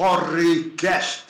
Porrecast.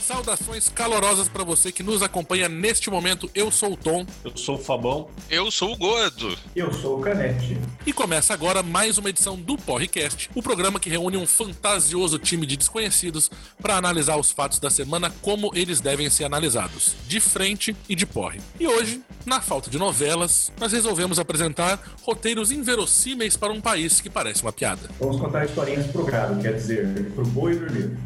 Saudações calorosas para você que nos acompanha neste momento. Eu sou o Tom Eu sou o Fabão. Eu sou o Gordo. Eu sou o Canete. e começa agora mais uma edição do Porrecast, o programa que reúne um fantasioso time de desconhecidos para analisar os fatos da semana como eles devem ser analisados, de frente e de porre. E hoje, na falta de novelas, nós resolvemos apresentar roteiros inverossímeis para um país que parece uma piada. Vamos contar historinhas pro gado, quer dizer, pro boi dormir.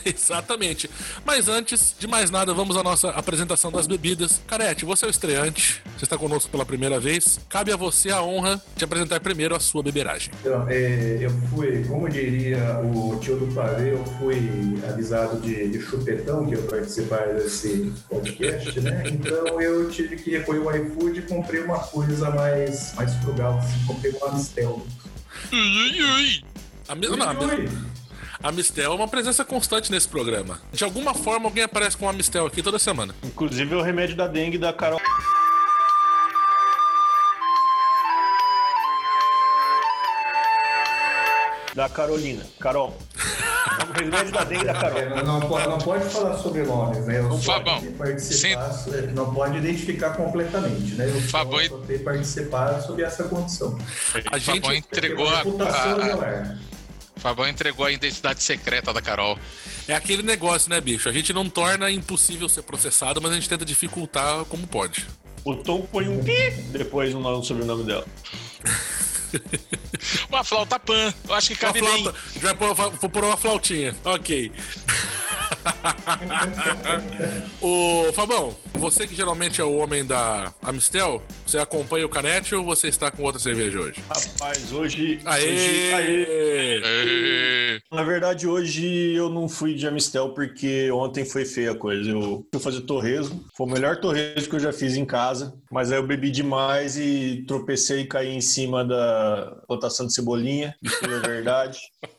Exatamente. Mas antes de mais nada, vamos à nossa apresentação das bebidas. Carete, você é o estreante, você está conosco pela primeira vez. Cabe a você a honra de apresentar primeiro a sua beberagem. Então, é, eu fui, como diria o tio do pavê, eu fui avisado de, de chupetão que eu participar desse podcast, né? Então eu tive que recolher o iFood e comprei uma coisa mais, mais frugal, assim, comprei uma Amistel. Ui, ui. A, me- não, a, Ui, a Mistel é uma presença constante nesse programa. De alguma forma, alguém aparece com a Mistel aqui toda semana. Inclusive é o remédio da dengue da Carol. Da Carolina. Carol. É o remédio da dengue da Carol. é, não, não pode, não pode falar sobre nomes, né? Eu Fabão, participar, não pode identificar completamente, né? Eu Fabão, só, só tenho participado sobre essa condição. A gente. Fabão entregou a, a. Fabão entregou a identidade secreta da Carol. É aquele negócio, né, bicho? A gente não torna impossível ser processado, mas a gente tenta dificultar como pode. O Tom põe um pi depois no nome- sobrenome dela. Uma flauta pan. Eu acho que Uma cabe bem. flauta. Já vou vou pôr uma flautinha. Ok. Ô, Fabão, você que geralmente é o homem da Amistel, você acompanha o Canete ou você está com outra cerveja hoje? Rapaz, hoje. hoje- Aê! aê. Ê, Na verdade, hoje eu não fui de Amistel porque ontem foi feia a coisa. Eu fui fazer torresmo. Foi o melhor torresmo que eu já fiz em casa. Mas aí eu bebi demais e tropecei e caí em cima da rotação de cebolinha. Isso é verdade.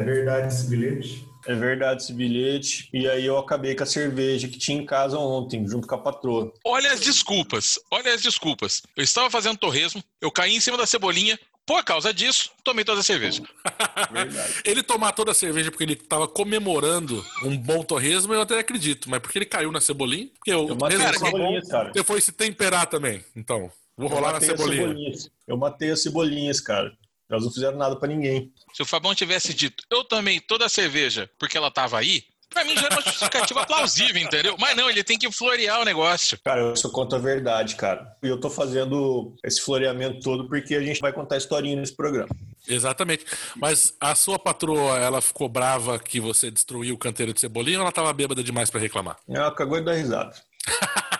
É verdade esse bilhete? É verdade esse bilhete. E aí eu acabei com a cerveja que tinha em casa ontem, junto com a patroa. Olha as desculpas. Olha as desculpas. Eu estava fazendo torresmo, eu caí em cima da cebolinha. Por causa disso, tomei toda a cerveja. Verdade. Ele tomar toda a cerveja porque ele tava comemorando um bom torresmo, eu até acredito. Mas porque ele caiu na cebolinha? Porque o Eu matei as tava bom, cebolinhas, cara. Você foi se temperar também. Então, vou Eu rolar na matei as cebolinha. cebolinhas. Eu matei as cebolinhas, cara. Elas não fizeram nada pra ninguém. Se o Fabão tivesse dito, eu tomei toda a cerveja porque ela estava aí, pra mim já era uma justificativa plausível, entendeu? Mas não, ele tem que florear o negócio. Cara, eu só conto a verdade, cara. E eu tô fazendo esse floreamento todo porque a gente vai contar historinha nesse programa. Exatamente. Mas a sua patroa, ela ficou brava que você destruiu o canteiro de cebolinha ou ela tava bêbada demais pra reclamar? Ela cagou e dá risada.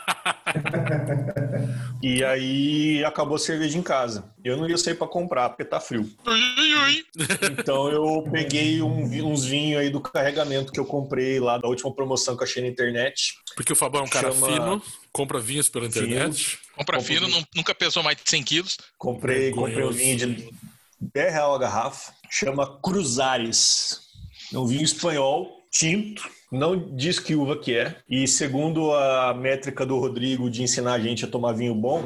e aí acabou a cerveja em casa. Eu não ia sair pra comprar porque tá frio. Então eu peguei um uns vinhos aí do carregamento que eu comprei lá da última promoção que eu achei na internet. Porque o Fabão é um cara Chama- fino, compra vinhos pela internet. Compra fino, nu- nunca pesou mais de 100 quilos. Comprei, comprei um vinho de 10 real a garrafa. Chama Cruzares. É um vinho espanhol, tinto não diz que uva que é. E segundo a métrica do Rodrigo de ensinar a gente a tomar vinho bom,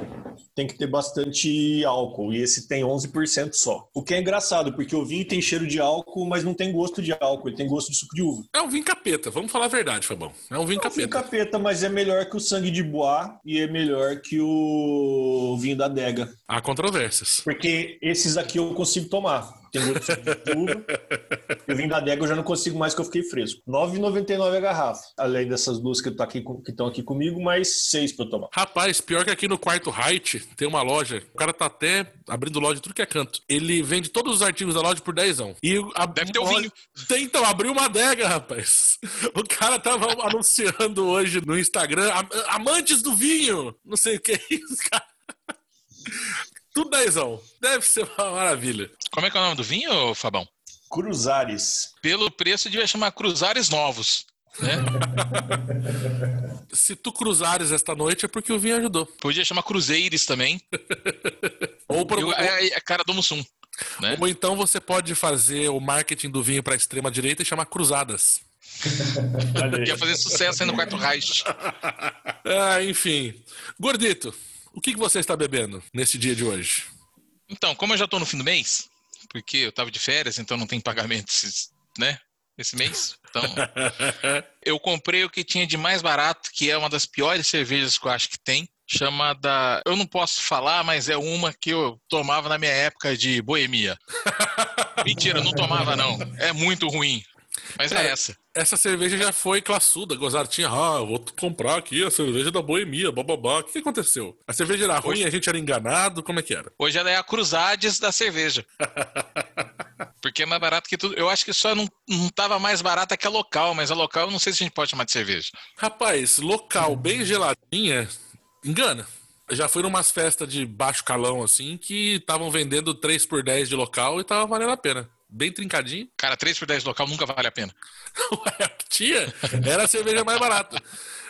tem que ter bastante álcool. E esse tem 11% só. O que é engraçado, porque o vinho tem cheiro de álcool, mas não tem gosto de álcool. Ele tem gosto de suco de uva. É um vinho capeta, vamos falar a verdade, Fabão. É um vinho é um capeta. vinho capeta, mas é melhor que o sangue de bois e é melhor que o vinho da adega. Há controvérsias. Porque esses aqui eu consigo tomar. Tem gosto de uva. e o vinho da adega eu já não consigo mais, que eu fiquei fresco. 9,99 59 a garrafa. Além dessas duas que tá aqui, estão aqui comigo, mais seis para eu tomar. Rapaz, pior que aqui no quarto Height tem uma loja. O cara tá até abrindo loja de tudo que é canto. Ele vende todos os artigos da loja por 10 E a... Deve ter o vinho. Tentam abrir abriu uma adega, rapaz. O cara tava anunciando hoje no Instagram amantes do vinho. Não sei o que é isso, cara. Tudo dezão. Deve ser uma maravilha. Como é que é o nome do vinho, Fabão? Cruzares. Pelo preço, devia chamar Cruzares Novos. Né? Se tu cruzares esta noite é porque o vinho ajudou. Podia chamar Cruzeires também. Ou, por- Eu- é, é a cara do Mussum. Né? ou então você pode fazer o marketing do vinho para extrema direita e chamar cruzadas. Ia fazer sucesso aí no quarto Reich. ah, enfim. Gordito, o que, que você está bebendo nesse dia de hoje? Então, como eu já estou no fim do mês, porque eu estava de férias, então não tem pagamento, né? Esse mês. Então, eu comprei o que tinha de mais barato, que é uma das piores cervejas que eu acho que tem, chamada. Eu não posso falar, mas é uma que eu tomava na minha época de boemia. Mentira, não tomava, não. É muito ruim. Mas é Cara, é essa. Essa cerveja já foi classuda. Gozar tinha, ah, vou comprar aqui a cerveja da boemia, bababá. O que aconteceu? A cerveja era ruim, Hoje... a gente era enganado, como é que era? Hoje ela é a Cruzades da cerveja. Porque é mais barato que tudo. Eu acho que só não, não tava mais barata que a local, mas a local eu não sei se a gente pode chamar de cerveja. Rapaz, local bem geladinha, engana. Já fui numas festas de baixo calão, assim, que estavam vendendo 3 por 10 de local e tava valendo a pena. Bem trincadinho. Cara, 3 por 10 de local nunca vale a pena. Tinha, era a cerveja mais barata.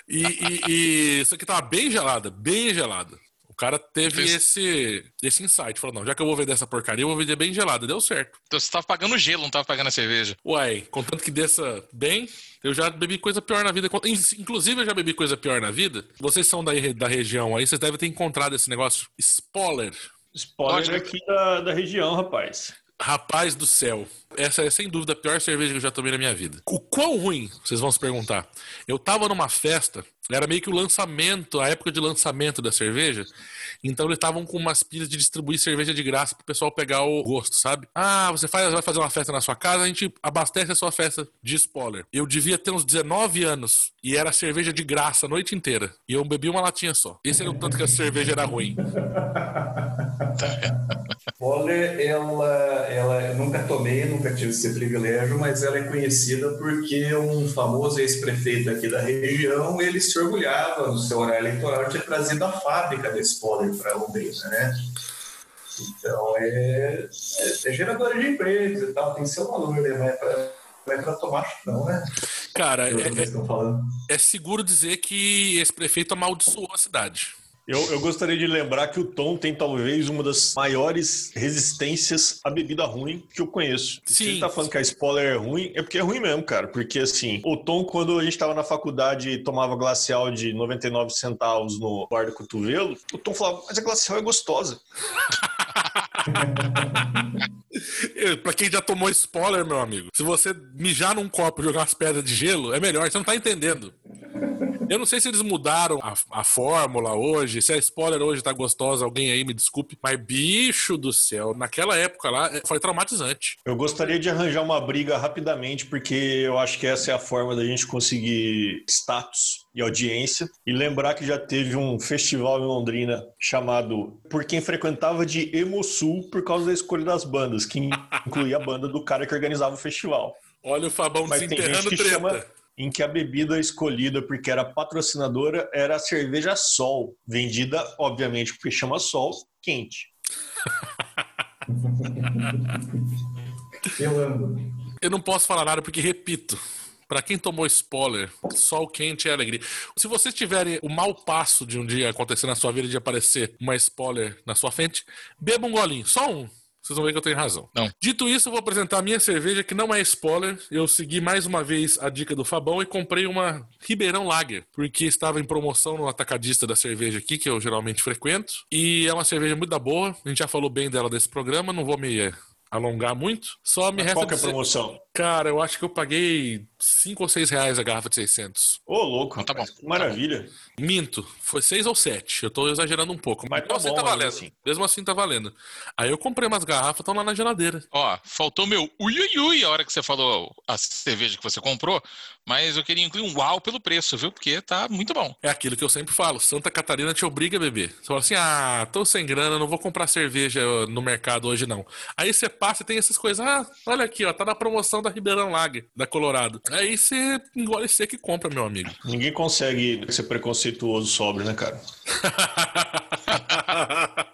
E, e, e isso aqui tava bem gelada, bem gelada. O cara teve esse, esse insight. Falou, não, já que eu vou vender essa porcaria, eu vou vender bem gelada. Deu certo. Então você tava pagando gelo, não tava pagando a cerveja. Uai, contanto que desça bem, eu já bebi coisa pior na vida. Inclusive, eu já bebi coisa pior na vida. Vocês são da, da região aí, vocês devem ter encontrado esse negócio. Spoiler. Spoiler aqui da, da região, rapaz. Rapaz do céu. Essa é sem dúvida a pior cerveja que eu já tomei na minha vida. O quão ruim, vocês vão se perguntar. Eu tava numa festa, era meio que o lançamento, a época de lançamento da cerveja. Então eles estavam com umas pilhas de distribuir cerveja de graça pro pessoal pegar o gosto, sabe? Ah, você faz, vai fazer uma festa na sua casa, a gente abastece a sua festa de spoiler. Eu devia ter uns 19 anos e era cerveja de graça a noite inteira. E eu bebi uma latinha só. Esse era o tanto que a cerveja era ruim. Spoiler, ela, ela nunca tomei, nunca tive esse privilégio, mas ela é conhecida porque um famoso ex-prefeito aqui da região, ele se orgulhava no seu horário eleitoral de ter trazido a fábrica da Spoiler para Londrina, né? Então, é, é, é geradora de empregos e tal, tem seu valor, né? Vai para vai para tomar não, né? Cara, é, é, é seguro dizer que esse prefeito amaldiçoou a cidade. Eu, eu, gostaria de lembrar que o Tom tem talvez uma das maiores resistências à bebida ruim que eu conheço. Sim. Se ele tá falando que a spoiler é ruim, é porque é ruim mesmo, cara. Porque assim, o Tom, quando a gente tava na faculdade e tomava glacial de 99 centavos no bar do cotovelo, o Tom falava, mas a glacial é gostosa. pra quem já tomou spoiler, meu amigo, se você mijar num copo e jogar umas pedras de gelo, é melhor, você não tá entendendo. Eu não sei se eles mudaram a, a fórmula hoje, se a spoiler hoje tá gostosa, alguém aí me desculpe, mas bicho do céu, naquela época lá é, foi traumatizante. Eu gostaria de arranjar uma briga rapidamente, porque eu acho que essa é a forma da gente conseguir status e audiência. E lembrar que já teve um festival em Londrina chamado Por Quem Frequentava de Emosul por causa da escolha das bandas, que incluía a banda do cara que organizava o festival. Olha o Fabão Mas desenterrando treta. Chama em que a bebida escolhida porque era patrocinadora era a cerveja Sol, vendida, obviamente, porque chama Sol, quente. Eu amo. Eu não posso falar nada porque, repito, para quem tomou spoiler, sol quente é alegria. Se vocês tiverem o mau passo de um dia acontecer na sua vida de aparecer uma spoiler na sua frente, beba um golinho, só um. Vocês vão ver que eu tenho razão. Não. Dito isso, eu vou apresentar a minha cerveja, que não é spoiler. Eu segui mais uma vez a dica do Fabão e comprei uma Ribeirão Lager, porque estava em promoção no atacadista da cerveja aqui, que eu geralmente frequento. E é uma cerveja muito da boa. A gente já falou bem dela desse programa, não vou me alongar muito. Só me Mas resta qual que é a promoção? Cara, eu acho que eu paguei 5 ou 6 reais a garrafa de 600. Ô, oh, louco. Então, tá bom. Maravilha. Tá bom. Minto. Foi 6 ou 7. Eu tô exagerando um pouco. Mas, mas tá, assim tá valendo. Assim. Mesmo assim tá valendo. Aí eu comprei umas garrafas, estão lá na geladeira. Ó, faltou meu ui, ui, ui a hora que você falou a cerveja que você comprou. Mas eu queria incluir um uau pelo preço, viu? Porque tá muito bom. É aquilo que eu sempre falo. Santa Catarina te obriga a beber. Você fala assim, ah, tô sem grana, não vou comprar cerveja no mercado hoje não. Aí você passa e tem essas coisas. Ah, olha aqui, ó, tá na promoção da Ribeirão Lager, da Colorado. Aí você engole seco e compra, meu amigo. Ninguém consegue ser preconceituoso sobre, né, cara?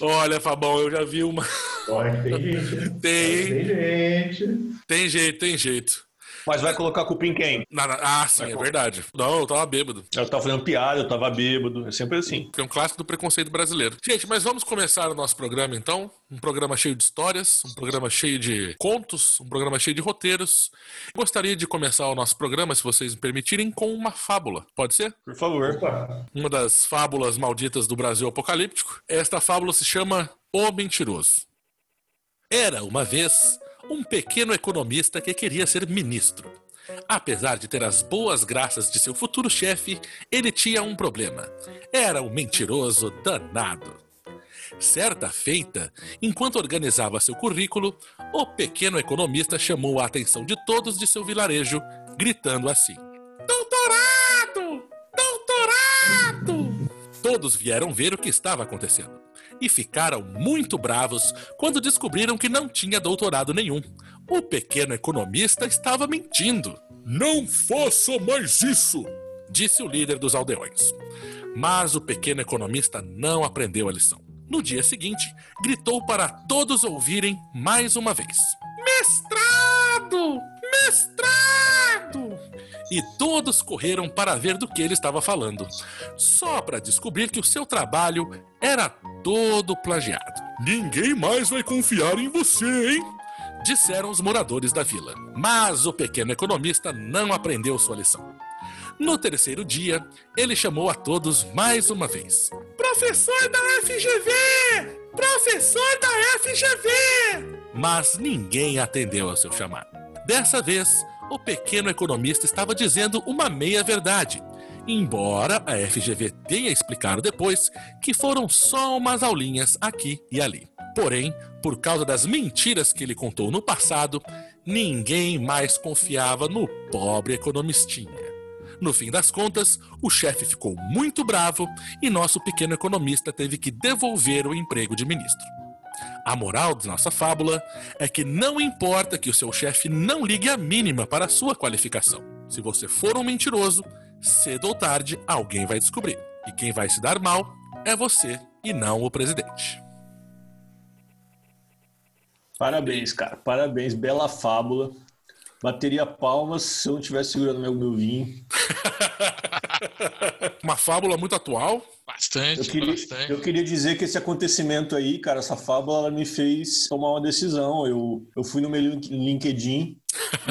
Olha, Fabão, eu já vi uma. Olha, tem gente. Tem. Tem gente. Tem jeito, tem jeito. Mas vai colocar a culpa em quem? Na- na- ah, sim, é verdade. Não, eu tava bêbado. Eu tava fazendo piada, eu tava bêbado. É sempre assim. É um clássico do preconceito brasileiro. Gente, mas vamos começar o nosso programa então. Um programa cheio de histórias, um programa cheio de contos, um programa cheio de roteiros. Gostaria de começar o nosso programa, se vocês me permitirem, com uma fábula. Pode ser? Por favor. Opa, Uma das fábulas malditas do Brasil apocalíptico. Esta fábula se chama O Mentiroso. Era uma vez um pequeno economista que queria ser ministro. Apesar de ter as boas graças de seu futuro chefe, ele tinha um problema. Era um mentiroso danado. Certa feita, enquanto organizava seu currículo, o pequeno economista chamou a atenção de todos de seu vilarejo, gritando assim: Doutorado! Doutorado! Todos vieram ver o que estava acontecendo e ficaram muito bravos quando descobriram que não tinha doutorado nenhum. O pequeno economista estava mentindo. Não faça mais isso! disse o líder dos aldeões. Mas o pequeno economista não aprendeu a lição. No dia seguinte, gritou para todos ouvirem mais uma vez: Mestrado! Mestrado! E todos correram para ver do que ele estava falando, só para descobrir que o seu trabalho era todo plagiado. Ninguém mais vai confiar em você, hein? Disseram os moradores da vila. Mas o pequeno economista não aprendeu sua lição. No terceiro dia, ele chamou a todos mais uma vez. Professor da FGV! Professor da FGV! Mas ninguém atendeu ao seu chamado. Dessa vez, o pequeno economista estava dizendo uma meia-verdade. Embora a FGV tenha explicado depois que foram só umas aulinhas aqui e ali. Porém, por causa das mentiras que ele contou no passado, ninguém mais confiava no pobre economistinha. No fim das contas, o chefe ficou muito bravo e nosso pequeno economista teve que devolver o emprego de ministro. A moral de nossa fábula é que não importa que o seu chefe não ligue a mínima para a sua qualificação. Se você for um mentiroso, cedo ou tarde alguém vai descobrir. E quem vai se dar mal é você e não o presidente. Parabéns, cara. Parabéns. Bela fábula. Bateria palmas se eu não estivesse segurando meu, meu vinho. Uma fábula muito atual. Bastante, Eu queria, bastante. eu queria dizer que esse acontecimento aí, cara, essa fábula, ela me fez tomar uma decisão. Eu, eu fui no meu link- LinkedIn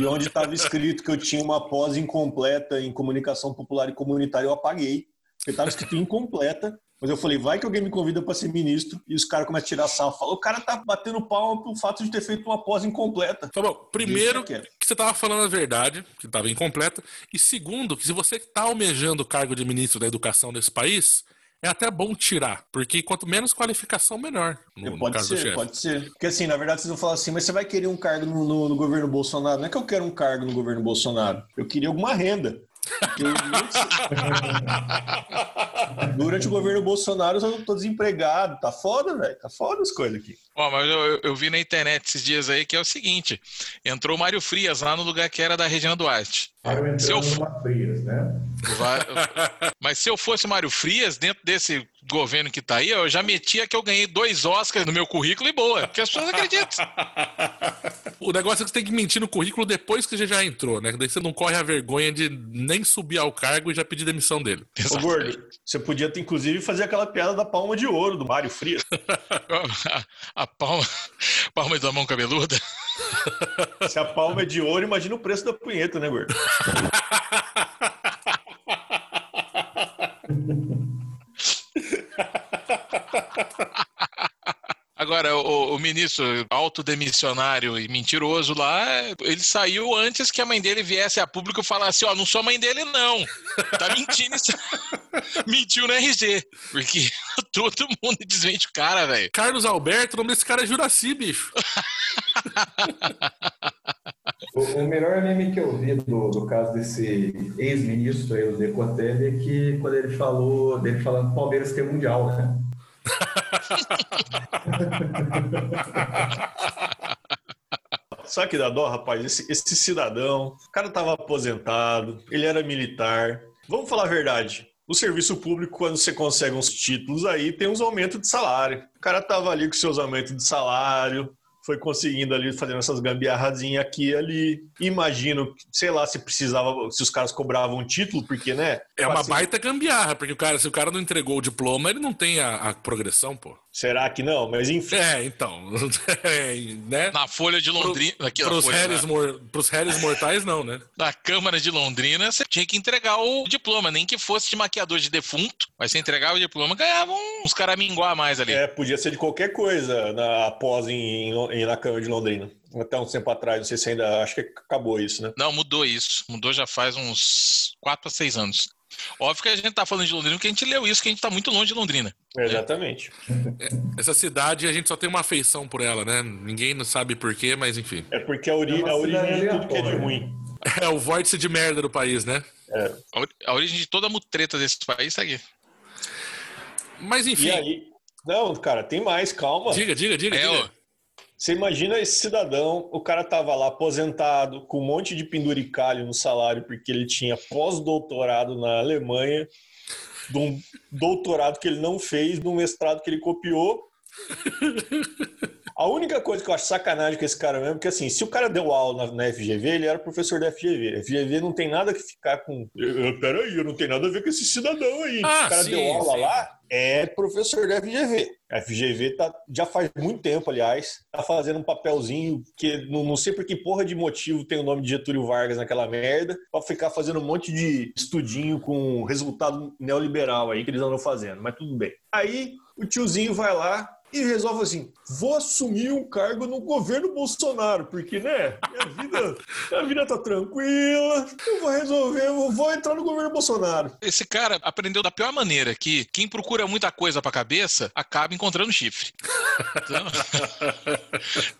e onde estava escrito que eu tinha uma pós incompleta em comunicação popular e comunitária, eu apaguei. Porque estava escrito incompleta. Mas eu falei, vai que alguém me convida para ser ministro e os caras começam a tirar sarro. Falam, o cara tá batendo palma pelo fato de ter feito uma pós incompleta. Tá bom, primeiro quieto. que você estava falando a verdade, que estava incompleta, e segundo, que se você está almejando o cargo de ministro da educação desse país, é até bom tirar, porque quanto menos qualificação, melhor. No, no pode do ser, pode ser. Porque assim, na verdade, vocês vão falar assim, mas você vai querer um cargo no, no- no governo Bolsonaro? Não é que eu quero um cargo no governo Bolsonaro. Eu queria alguma renda. Durante, o governo Bolsonaro eu tô desempregado. Tá foda, velho. Tá foda as coisas aqui. Ó, mas eu, eu- vi na internet esses dias aí que é o seguinte: entrou o Mário Frias lá no lugar que era da Regina Duarte. Mário Se eu numa frias, né? Vai- Mas se eu fosse Mário Frias, dentro desse governo que tá aí, eu já metia que eu ganhei dois Oscars no meu currículo e boa, porque as pessoas acreditam. O negócio é que você tem que mentir no currículo depois que você já entrou, né? Daí você não corre a vergonha de nem subir ao cargo e já pedir demissão dele. Ô, Gordo, você podia, ter, inclusive, fazer aquela piada da palma de ouro do Mário Frias. A, a palma, palma da mão cabeluda. Se a palma é de ouro, imagina o preço da punheta, né, Gordo? Agora, o, o ministro autodemissionário e mentiroso lá, ele saiu antes que a mãe dele viesse a público e falasse: Ó, não sou mãe dele, não. Tá mentindo isso. Mentiu no RG. Porque todo mundo desmente o cara, velho. Carlos Alberto, o nome desse cara é Juraci, bicho. O, o melhor meme que eu vi do, do caso desse ex-ministro aí, o Decotelli, é que quando ele falou, dele falando que o Palmeiras tem mundial, né? Sabe que dá dó, rapaz? Esse, esse cidadão, o cara tava aposentado, ele era militar. Vamos falar a verdade. O serviço público, quando você consegue uns títulos aí, tem uns aumentos de salário. O cara tava ali com seus aumentos de salário, foi conseguindo ali, fazendo essas gambiarrazinhas aqui e ali. Imagino, sei lá, se precisava, se os caras cobravam um título, porque, né? É uma Assim, baita gambiarra, porque o cara, se o cara não entregou o diploma, ele não tem a, a progressão, pô. Será que não? Mas enfim. É, então. É, né? Na Folha de Londrina. Aqui, Pros Folha, réis, mor... Pros réis mortais, não, né? na Câmara de Londrina, você tinha que entregar o diploma, nem que fosse de maquiador de defunto, mas você entregava o diploma, ganhava uns caraminguá a mais ali. É, podia ser de qualquer coisa na, após em, em- na Câmara de Londrina. Até um tempo atrás, não sei se ainda. Acho que acabou isso, né? Não, mudou isso. Mudou já faz uns 4 a 6 anos. Óbvio que a gente tá falando de Londrina porque a gente leu isso, que a gente tá muito longe de Londrina. Exatamente. Essa cidade, a gente só tem uma afeição por ela, né? Ninguém não sabe porquê, mas enfim. É porque a, ori É a origem de tudo que é de ruim. É o vórtice de merda do país, né? A, ori- a origem de toda a mutreta desse país tá aqui. Mas enfim, E aí? Não, cara, tem mais, calma. diga, diga, diga. É, diga. Você imagina esse cidadão, o cara tava lá aposentado, com um monte de penduricalho no salário, porque ele tinha pós-doutorado na Alemanha, de um doutorado que ele não fez, de um mestrado que ele copiou. A única coisa que eu acho sacanagem com esse cara mesmo, porque assim, se o cara deu aula na, na FGV, ele era professor da FGV. A FGV não tem nada que ficar com. Eu, eu- peraí, eu não tenho nada a ver com esse cidadão aí. Ah, o cara sim, deu aula sim. lá, é professor da FGV. A FGV tá, já faz muito tempo, aliás, tá fazendo um papelzinho que não, não sei por que porra de motivo tem o nome de Getúlio Vargas naquela merda, pra ficar fazendo um monte de estudinho com resultado neoliberal aí que eles andam fazendo, mas tudo bem. Aí o tiozinho vai lá e resolve assim: vou assumir um cargo no governo Bolsonaro, porque, né, minha vida, minha vida tá tranquila, eu vou resolver, eu vou entrar no governo Bolsonaro. Esse cara aprendeu da pior maneira, que quem procura muita coisa pra cabeça acaba encontrando chifre. Então,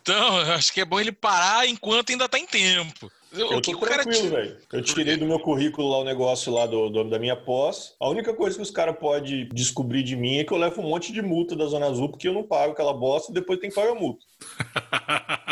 então, acho que é bom ele parar enquanto ainda tá em tempo. Eu que tô tranquilo, velho. Eu tirei do meu currículo lá o negócio lá do, do- da minha pós. A única coisa que os caras podem descobrir de mim é que eu levo um monte de multa da Zona Azul porque eu não pago aquela bosta e depois tem que pagar a multa.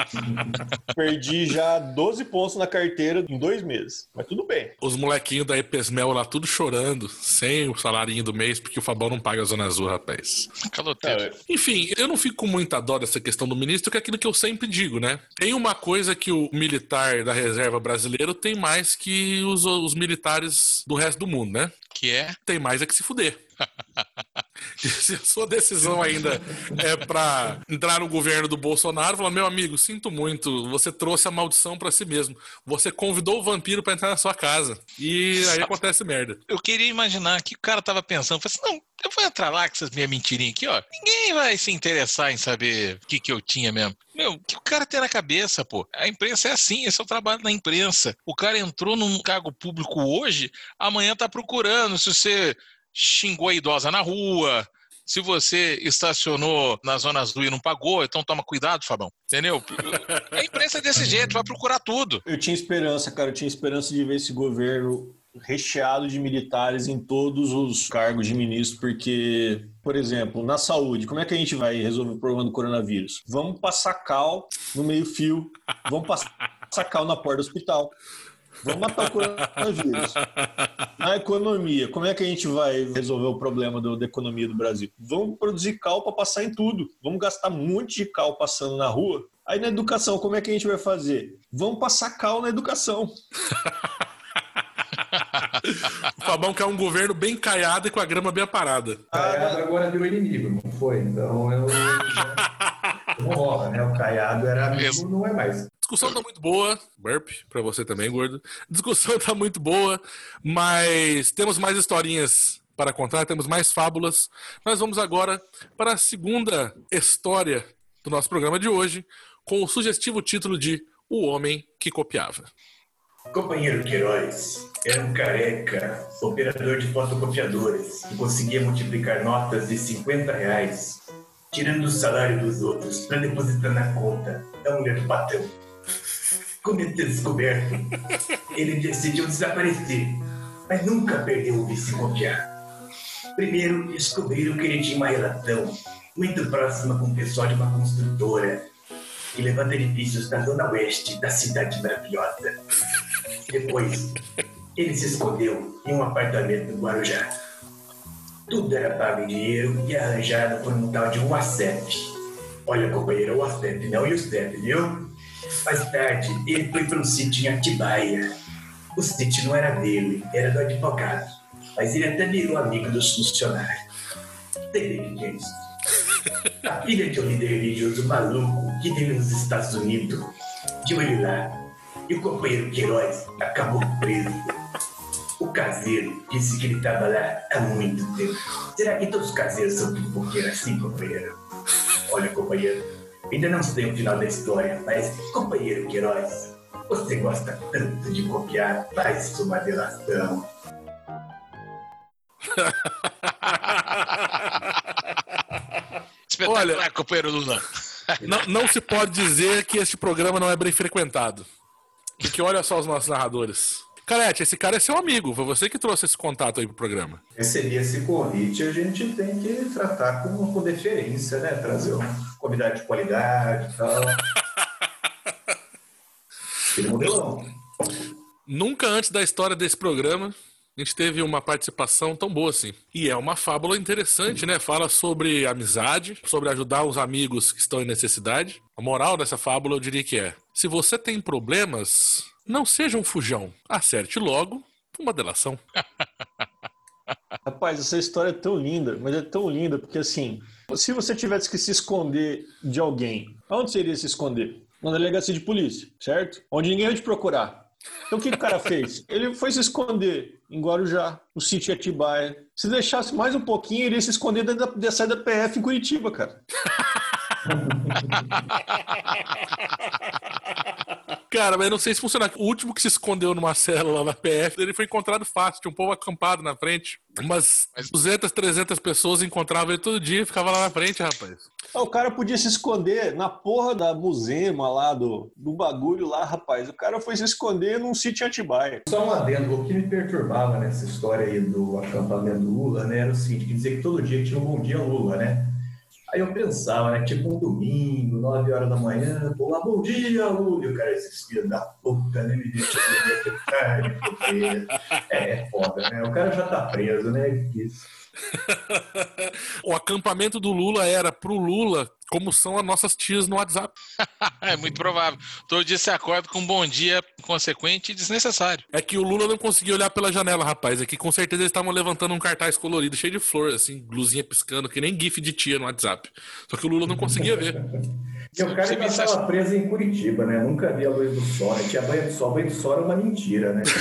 Perdi já 12 pontos na carteira em dois meses. Mas tudo bem. Os molequinhos da Epesmel lá tudo chorando, sem o salarinho do mês, porque o Fabão não paga a Zona Azul, rapaz. Caloteiro. Enfim, eu não fico com muita dó dessa questão do ministro, que é aquilo que eu sempre digo, né? Tem uma coisa que o militar da reserva brasileiro tem mais que os, os militares do resto do mundo, né? Que é. Tem mais é que se fuder. Se a sua decisão ainda é pra entrar no governo do Bolsonaro, fala, meu amigo, sinto muito, você trouxe a maldição pra si mesmo. Você convidou o vampiro pra entrar na sua casa. E aí acontece merda. Eu queria imaginar que o cara tava pensando, falei assim, não, eu vou entrar lá com essas minhas mentirinhas aqui, ó. Ninguém vai se interessar em saber o que, que eu tinha mesmo. Meu, o que o cara tem na cabeça, pô? A imprensa é assim, esse é o trabalho da imprensa. O cara entrou num cargo público hoje, amanhã tá procurando se você xingou a idosa na rua, se você estacionou na zona azul e não pagou, então toma cuidado, Fabão. Entendeu? A imprensa é desse jeito, vai procurar tudo. Eu tinha esperança, cara. Eu tinha esperança de ver esse governo recheado de militares em todos os cargos de ministro, porque, por exemplo, na saúde, como é que a gente vai resolver o problema do coronavírus? Vamos passar cal no meio-fio, vamos passar cal na porta do hospital. Vamos matar o coronavírus. Na economia, como é que a gente vai resolver o problema do- da economia do Brasil? Vamos produzir cal para passar em tudo. Vamos gastar um monte de cal passando na rua. Aí na educação, como é que a gente vai fazer? Vamos passar cal na educação. O Fabão quer um governo bem caiado e com a grama bem aparada. Caiado agora virou inimigo, não foi? Então eu. Rola, né? O Caiado era amigo, não é mais. Discussão tá muito boa. Burp, pra você também, gordo. Discussão tá muito boa, mas temos mais historinhas para contar, temos mais fábulas. Nós vamos agora para a segunda história do nosso programa de hoje, com o sugestivo título de O Homem que Copiava. Companheiro Queiroz era um careca, operador de fotocopiadoras, que conseguia multiplicar notas de 50 reais, tirando o salário dos outros para depositar na conta da mulher do patrão. Com medo de ter descoberto, ele decidiu desaparecer, mas nunca perdeu o vício em copiar. Primeiro, descobriram que ele tinha uma relação muito próxima com o pessoal de uma construtora que levanta edifícios na zona oeste da cidade maravilhosa. Depois, ele se escondeu em um apartamento no Guarujá. Tudo era pago em dinheiro e arranjado por um tal de um ACEP. Olha, companheiro, o Step não e o Step, viu? Mais tarde, ele foi para um sítio em Atibaia. O sítio não era dele, era do advogado. Mas ele até virou amigo dos funcionários. David James. A filha de um líder religioso maluco que vive nos Estados Unidos. De olho lá. E o companheiro Queiroz acabou preso. O caseiro disse que ele estava lá há muito tempo. Será que todos os caseiros são pipoqueiros assim, companheiro? Olha, companheiro, ainda não sei o final da história, mas, companheiro Queiroz, você gosta tanto de copiar, faz uma delação. Espetacular, Olha- companheiro Lula. Não, não se pode dizer que este programa não é bem frequentado. Porque olha só os nossos narradores. Carete, esse cara é seu amigo. Foi você que trouxe esse contato aí pro programa. Receber esse convite, a gente tem que tratar com, com deferência, né? Trazer um convidado de qualidade e tal. Modelão. Nunca antes da história desse programa a gente teve uma participação tão boa assim. E é uma fábula interessante, né? Fala sobre amizade, sobre ajudar os amigos que estão em necessidade. A moral dessa fábula eu diria que é: se você tem problemas, não seja um fujão. Acerte logo uma delação. Rapaz, essa história é tão linda, mas é tão linda porque assim, se você tivesse que se esconder de alguém, aonde seria se esconder? Na delegacia de polícia, certo? Onde ninguém ia te procurar. Então o que, que o cara fez? Ele foi se esconder em Guarujá, no sítio Atibaia. Se deixasse mais um pouquinho, ele ia se esconder dentro da, da saída da PF em Curitiba, cara. Cara, mas eu não sei se funciona. O último que se escondeu numa célula na PF, ele foi encontrado fácil. Tinha um povo acampado na frente. Umas 200, 300 pessoas encontravam ele todo dia e ficava lá na frente, rapaz. Ah, O cara podia se esconder na porra da musema lá, do, do bagulho lá, rapaz. O cara foi se esconder num sítio Atibaia. Só um adendo, o que me perturbava nessa história aí do acampamento do Lula, né, era o seguinte, quer dizer que todo dia tinha um bom dia Lula, né? Aí eu pensava, né, tipo um domingo, 9 horas da manhã, pô lá, bom dia, Lula, e o cara, esses filhos da puta, né, me deixa porque é, é foda, né? O cara já tá preso, né? Isso. o acampamento do Lula era pro Lula como são as nossas tias no WhatsApp. É muito provável. Todo dia você acorda com um bom dia consequente e desnecessário. É que o Lula não conseguia olhar pela janela, rapaz. É que com certeza eles estavam levantando um cartaz colorido, cheio de flor, assim, luzinha piscando, que nem gif de tia no WhatsApp. Só que o Lula não conseguia ver. E o cara me estava preso em Curitiba, né? Nunca vi a luz do sol, né? Tinha banho do sol, banho do sol era uma mentira, né?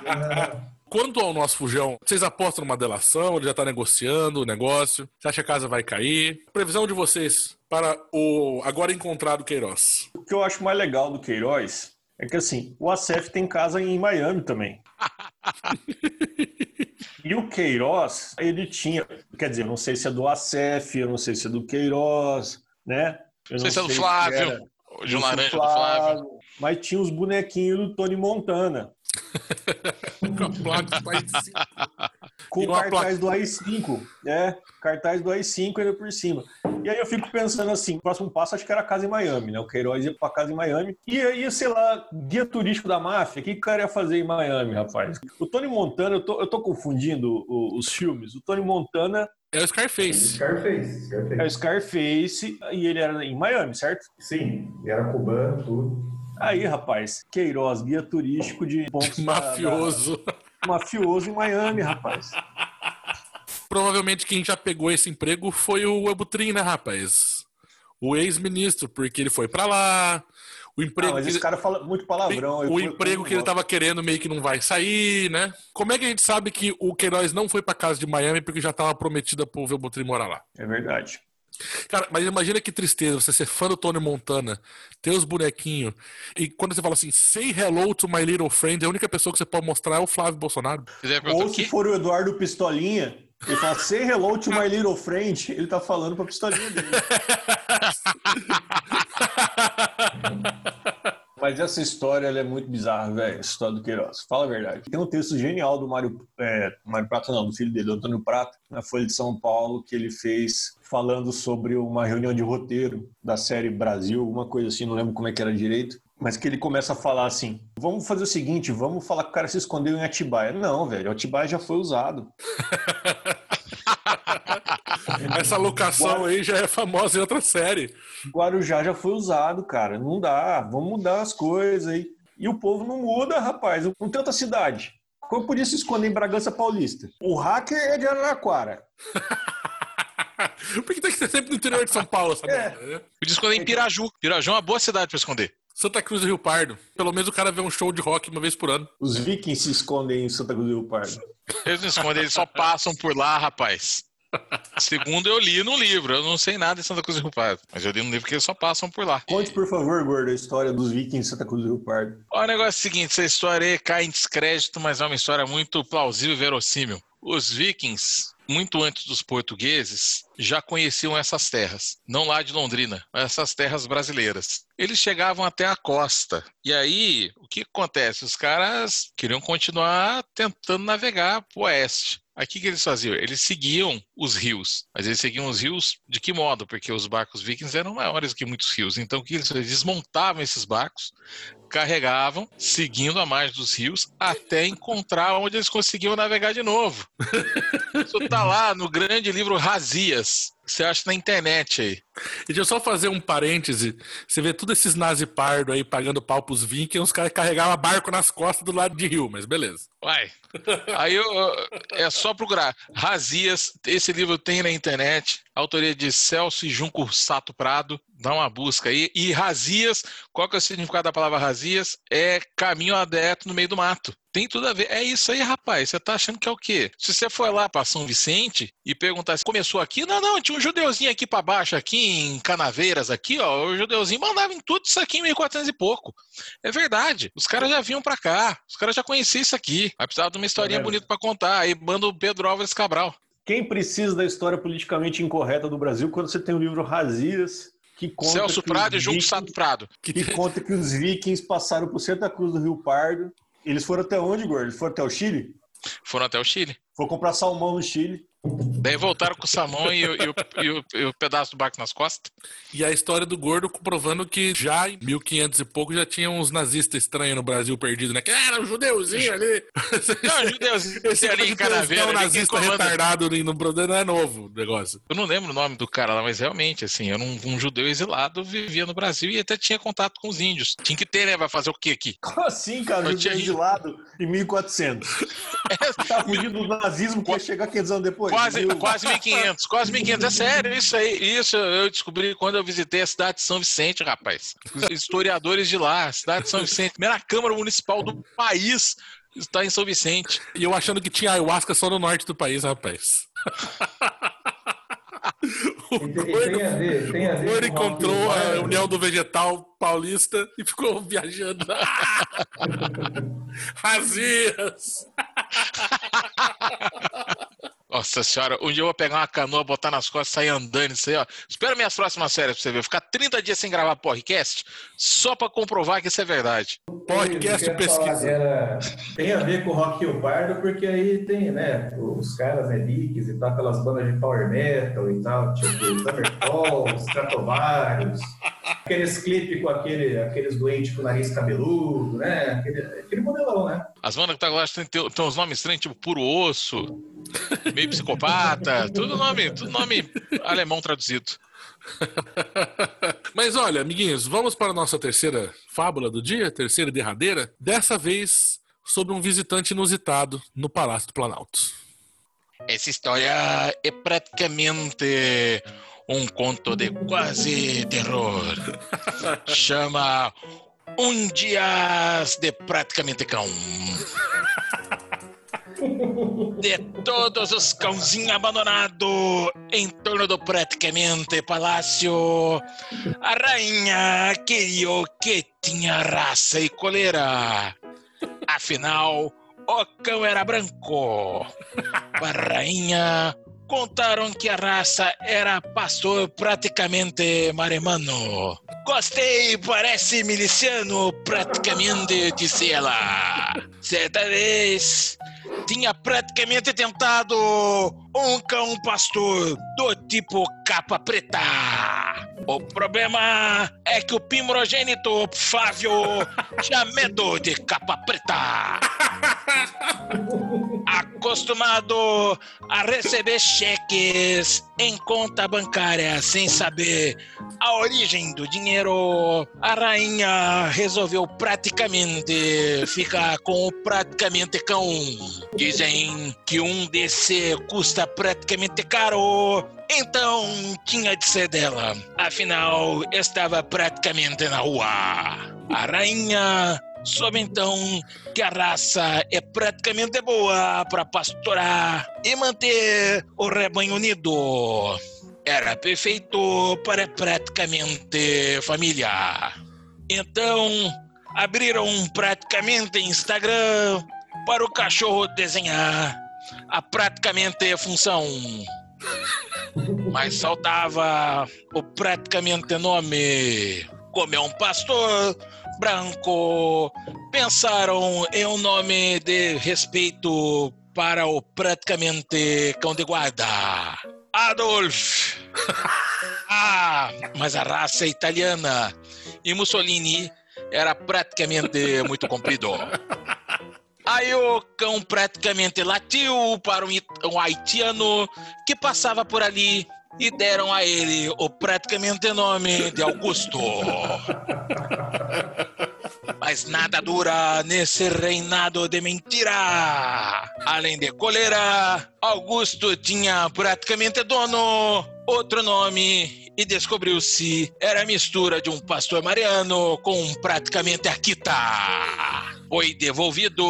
Porque- Quanto ao nosso fujão, vocês apostam numa delação? Ele já tá negociando o negócio? Você acha que a casa vai cair? Previsão de vocês para o agora encontrado Queiroz. O que eu acho mais legal do Queiroz é que assim, o ACF tem casa em Miami também. e o Queiroz, ele tinha, quer dizer, eu não sei se é do ACF, eu não sei se é do Queiroz, né? Eu Não sei se é do Flávio, de um laranja do Flávio. Mas tinha os bonequinhos do Tony Montana. Com a placa do país cinco. Com o cartaz do AI-5, é, cartaz do AI-5 ainda por cima. E aí eu fico pensando assim, o próximo passo acho que era a casa em Miami, né? O Queiroz ia pra casa em Miami. E aí, sei lá, guia turístico da máfia, o que o cara ia fazer em Miami, rapaz? O Tony Montana, eu tô, eu tô confundindo o- os filmes. O Tony Montana É o Scarface. Scarface, Scarface. é o Scarface e ele era em Miami, certo? Sim, era cubano, tudo. Aí, rapaz, Queiroz, guia turístico de pontos da- Mafioso. da- mafioso em Miami, rapaz. Provavelmente quem já pegou esse emprego foi o Abutrim, né, rapaz? O ex-ministro, porque ele foi pra lá. O Ah, emprego mas que esse ele... cara fala muito palavrão. o emprego que ele gosto. tava querendo meio que não vai sair, né? Como é que a gente sabe que o Queiroz não foi pra casa de Miami porque já tava prometida pro Velbutrim morar lá? É verdade. Cara, mas imagina que tristeza você ser fã do Tony Montana, ter os bonequinhos, e quando você fala assim, say hello to my little friend, a única pessoa que você pode mostrar é o Flávio Bolsonaro. Perguntar Ou se for o Eduardo Pistolinha, ele fala say hello to my little friend, ele tá falando pra pistolinha dele. Mas essa história é muito bizarra, velho. História do Queiroz. Fala a verdade. Tem um texto genial do Mário, é, Mário Prata, não, do filho dele, Antônio Prata, na Folha de São Paulo, que ele fez falando sobre uma reunião de roteiro da série Brasil, alguma coisa assim, não lembro como é que era direito. Mas que ele começa a falar assim: vamos fazer o seguinte, vamos falar que o cara se escondeu em Atibaia. Não, velho, Atibaia já foi usado. Essa locação aí já é famosa em outra série. Guarujá já foi usado, cara. Não dá. Vamos mudar as coisas aí. E o povo não muda, rapaz. Não tem outra cidade. Como podia se esconder em Bragança Paulista? O hacker é de Araraquara. Por que tem que ser sempre no interior de São Paulo, sabe? É. Podia esconder em Piraju. Piraju é uma boa cidade pra esconder. Santa Cruz do Rio Pardo. Pelo menos o cara vê um show de rock uma vez por ano. Os vikings se escondem em Santa Cruz do Rio Pardo. Eles não escondem, eles só passam por lá, rapaz. Segundo eu li no livro, eu não sei nada de Santa Cruz do Rio Pardo, mas eu li no livro que eles só passam por lá. Conte, por favor, gordo, a história dos vikings em Santa Cruz do Rio Pardo. Olha, o negócio é o seguinte: essa história aí cai em descrédito, mas é uma história muito plausível e verossímil. Os vikings, muito antes dos portugueses, já conheciam essas terras. Não lá de Londrina, essas terras brasileiras. Eles chegavam até a costa. E aí, o que acontece? Os caras queriam continuar tentando navegar para o oeste. Aí o que, eles faziam? Eles seguiam os rios. Mas eles seguiam os rios de que modo? Porque os barcos vikings eram maiores que muitos rios. Então o que eles faziam? Eles desmontavam esses barcos, carregavam, seguindo a margem dos rios, até encontrar onde eles conseguiam navegar de novo. Isso tá lá no grande livro Razias. que Você acha na internet aí. E deixa eu só fazer um parêntese. Você vê todos esses nazi pardo aí pagando pau pros vikings, os caras carregavam barco nas costas do lado de rio, mas beleza. Vai. Aí eu, eu- é só procurar. Razias, esse livro tem na internet. Autoria de Celso e Junco Sato Prado. Dá uma busca aí. E Razias, qual que é o significado da palavra Razias? É caminho aberto no meio do mato. Tem tudo a ver. É isso aí, rapaz. Você tá achando que é o quê? Se você for lá para São Vicente e perguntar se começou aqui, não, não, tinha um judeuzinho aqui para baixo, aqui em Canaveiras, aqui, ó. O judeuzinho mandava em tudo isso aqui em 1400 e pouco. É verdade. Os caras já vinham para cá. Os caras já conheciam isso aqui. Aí precisava de uma historinha vendo? bonita para contar. Aí manda o Pedro Álvares Cabral. Quem precisa da história politicamente incorreta do Brasil quando você tem o livro Razias, que conta Celso que Prado e Junco Sato Prado. que conta que os vikings passaram por Santa Cruz do Rio Pardo. Eles foram até onde, gordo? Eles foram até o Chile? Foram até o Chile. Foram comprar salmão no Chile. Daí voltaram com o Samão e, o- e e e o pedaço do barco nas costas. E a história do gordo comprovando que já em 1500 e pouco já tinha uns nazistas estranhos no Brasil perdido, né? Que era um judeuzinho ali. Não, judeus Esse ali em Canaveira. um nazista retardado ali no Brasil não é novo o negócio. Eu não lembro o nome do cara lá, mas realmente, assim, era um, um judeu exilado, vivia no Brasil e até tinha contato com os índios. Tinha que ter, né? Vai fazer o quê aqui? Como assim, cara? Eu Judeu tinha- exilado em 1400. Tá fugindo do nazismo que ia chegar 500 anos depois. Quase, Mil- quase 1500, quase 1500. É sério, isso aí. Isso eu descobri quando eu visitei a cidade de São Vicente, rapaz. Os historiadores de lá, a cidade de São Vicente. Primeira Câmara Municipal do país está em São Vicente. E eu achando que tinha ayahuasca só no norte do país, rapaz. o E tem, e gordo, tem a ver, tem a o ver gordo com o encontrou Rock a. União do Vegetal Paulista e ficou viajando. Razias! Nossa senhora, um dia eu vou pegar uma canoa, botar nas costas e sair andando isso aí, ó. Espera minhas próximas séries pra você ver. Ficar 30 dias sem gravar podcast só pra comprovar que isso é verdade. Podcast Eu quero falar, pesquisa. era- tem a ver com o Rock Rio Pardo, porque aí tem, né, os caras, né, Dicks e tal, aquelas bandas de power metal e tal, tipo Thunderfalls, Stratovarius, aqueles clipes com aquele, aqueles doentes com o nariz cabeludo, né, aquele, aquele modelão, né? As bandas que tá lá tem, tem, tem uns nomes estranhos, tipo Puro Osso, meio psicopata, tudo nome, tudo nome alemão traduzido. Mas olha, amiguinhos, vamos para a nossa terceira fábula do dia, terceira e derradeira. Dessa vez sobre um visitante inusitado no Palácio do Planalto. Essa história é praticamente um conto de quase terror. Chama Um Dias de Praticamente Cão. De todos os cãozinhos abandonados em torno do praticamente palácio, a rainha queria que tinha raça e coleira. Afinal, o cão era branco. A rainha contaram que a raça era pastor praticamente maremano. Gostei, parece miliciano, praticamente, disse ela. Certa vez, tinha praticamente tentado um cão pastor do tipo capa preta. O problema é que o primogênito Flávio tinha medo de capa preta. acostumado a receber cheques em conta bancária sem saber a origem do dinheiro, a rainha resolveu praticamente ficar com o praticamente cão. Dizem que um desse custa praticamente caro. Então tinha de ser dela. Afinal, estava praticamente na rua. A rainha soube então que a raça é praticamente boa para pastorar e manter o rebanho unido. Era perfeito para praticamente família. Então, abriram praticamente Instagram para o cachorro desenhar a praticamente função. Mas faltava o praticamente nome. Como é um pastor branco, pensaram em um nome de respeito para o praticamente cão de guarda. Adolf! ah, mas a raça é italiana e Mussolini era praticamente muito comprido. Aí o cão praticamente latiu para um, haitiano que passava por ali e deram a ele o praticamente nome de Augusto. Mas nada dura nesse reinado de mentira. Além de coleira, Augusto tinha praticamente dono, outro nome e descobriu-se era a mistura de um pastor mariano com praticamente Akita. Foi devolvido,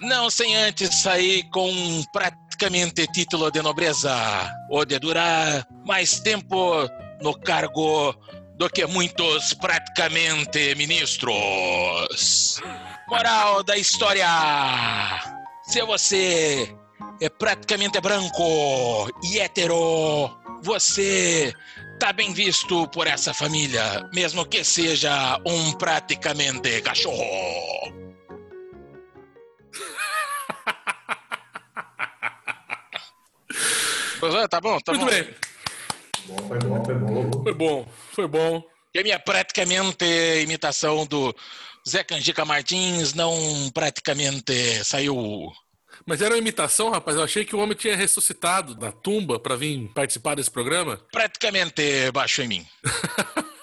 não sem antes sair com praticamente título de nobreza, ou de durar mais tempo no cargo do que muitos praticamente ministros. Moral da história: se você é praticamente branco e hétero, você tá bem visto por essa família, mesmo que seja um praticamente cachorro. tá bom, tá Muito bom. bem. Bom, foi bom, foi bom. Foi bom, foi bom. E a minha praticamente imitação do Zé Canjica Martins não praticamente saiu. Mas era uma imitação, rapaz. Eu achei que o homem tinha ressuscitado da tumba pra vir participar desse programa. Praticamente baixo em mim.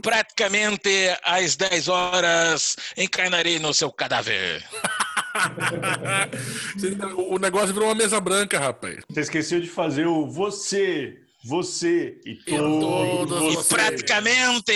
Praticamente às 10 horas encarnarei no seu cadáver. o negócio virou uma mesa branca, rapaz. Você esqueceu de fazer o você, você e todos todos E praticamente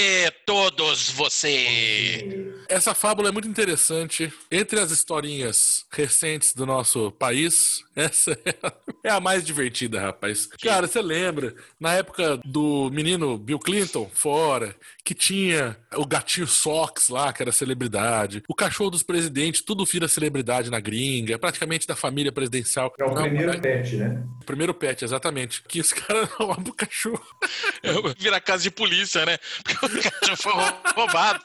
todos você. Essa fábula é muito interessante. Entre as historinhas recentes do nosso país, essa é a, é a mais divertida, rapaz. Cara, você lembra, na época do menino Bill Clinton, fora, que tinha o gatinho Sox lá, que era celebridade, o cachorro dos presidentes, tudo vira celebridade na gringa, praticamente da família presidencial. É o Não, primeiro é- pet, né? o primeiro pet, exatamente. Que os caras roubam o cachorro. Vira casa de polícia, né? Porque o cachorro foi roubado.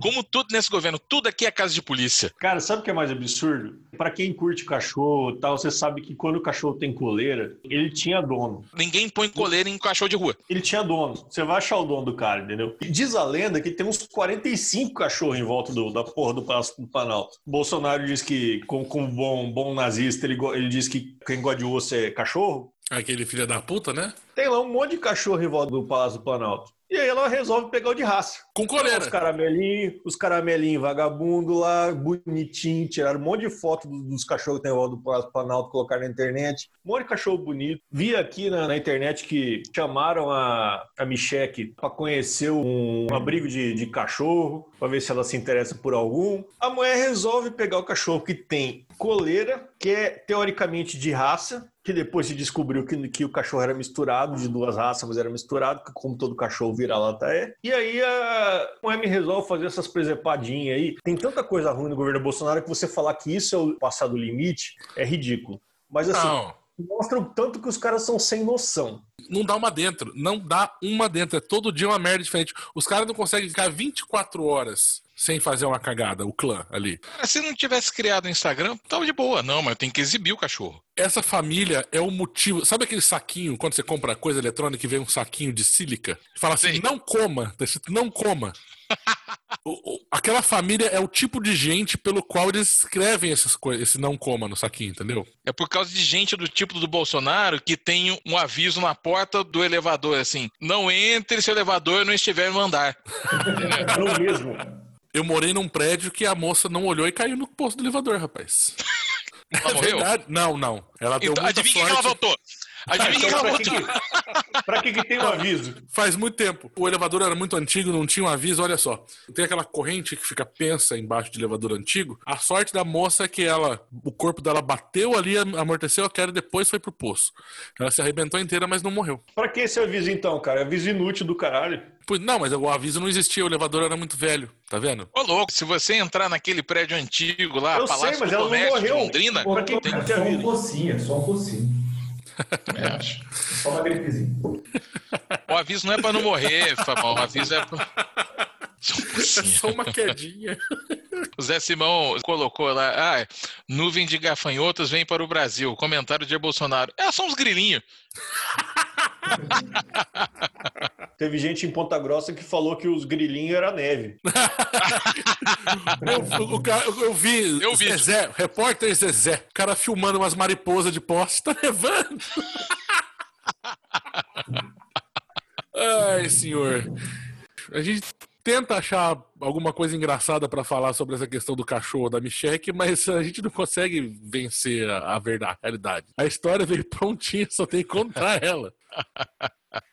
Como tudo nesse governo, tudo aqui é casa de polícia. Cara, sabe o que é mais absurdo? Pra quem curte cachorro e tal, você sabe que quando o cachorro tem coleira, ele tinha dono. Ninguém põe coleira em cachorro de rua. Ele tinha dono. Você vai achar o dono do cara, entendeu? E diz a lenda que tem uns 45 cachorros em volta do- da porra do Palácio do Planalto. Bolsonaro diz que, como, como bom, bom nazista, ele, ele diz que quem gosta de osso é cachorro. Aquele filho da puta, né? Tem lá um monte de cachorro em volta do Palácio do Planalto. E aí ela resolve pegar o de raça. Com Os coleira. caramelinhos, os caramelinhos vagabundo lá, bonitinho, tiraram um monte de foto do- dos cachorros que tem em volta do Palácio do Planalto, colocaram na internet. Um monte de cachorro bonito. Vi aqui na, na internet que chamaram a, a Micheque para conhecer um, um abrigo de, de cachorro, para ver se ela se interessa por algum. A mulher resolve pegar o cachorro que tem coleira, que é teoricamente de raça, que depois se descobriu que, que o cachorro era misturado de duas raças, mas era misturado, que como todo cachorro vira-lata é. E aí a me resolve fazer essas presepadinhas aí. Tem tanta coisa ruim no governo Bolsonaro que você falar que isso é o passado limite é ridículo. Mas assim, Não. mostra o tanto que os caras são sem noção. Não dá uma dentro. Não dá uma dentro. É todo dia uma merda diferente. Os caras não conseguem ficar 24 horas sem fazer uma cagada, o clã ali. Mas se não tivesse criado o Instagram, tava de boa. Não, mas eu tenho que exibir o cachorro. Essa família é o motivo. Sabe aquele saquinho, quando você compra coisa eletrônica e vem um saquinho de sílica? Fala assim, Sim. não coma. Tá escrito não coma. O- o- aquela família é o tipo de gente pelo qual eles escrevem essas coisas, esse não coma no saquinho, entendeu? É por causa de gente do tipo do Bolsonaro que tem um aviso na porta do elevador, assim, não entre se o elevador não estiver no andar. É o mesmo. Eu morei num prédio que a moça não olhou e caiu no posto do elevador, rapaz. Ela É morreu? verdade? Não, não. Ela deu Então, muita adivinha quem que ela sorte. voltou? Adivinha que Então, pra que, voltou? que, pra que, que tem um aviso? Faz muito tempo. O elevador era muito antigo, não tinha um aviso. Olha só. Tem aquela corrente que fica pensa embaixo de elevador antigo. A sorte da moça é que ela, o corpo dela bateu ali, amorteceu a queda e depois foi pro poço. Ela se arrebentou inteira, mas não morreu. Pra que esse aviso então, cara? É aviso inútil do caralho. Pois- Não, mas o aviso não existia, o elevador era muito velho, tá vendo? Ô, louco, se você entrar naquele prédio antigo lá, Eu sei, Palácio mas do ela não Comércio de morreu. Londrina, Pra que tem- que Só um é só um focinho. Eu acho. Só uma gripezinha. o aviso não é pra não morrer, Fabão, o aviso é pra... É só uma quedinha. O Zé Simão colocou lá, ah, nuvem de gafanhotos vem para o Brasil. Comentário de Bolsonaro. É, são uns grilinhos. Teve gente em Ponta Grossa que falou que os grilinhos era neve. Eu, o- o cara- eu- eu vi, Eu vi. Zezé, repórter Zezé, o cara filmando umas mariposas de poste, tá levando. Ai, senhor. A gente tenta achar alguma coisa engraçada pra falar sobre essa questão do cachorro da Micheque, mas a gente não consegue vencer a, a verdade, a realidade. A história veio prontinha, só tem que contar ela.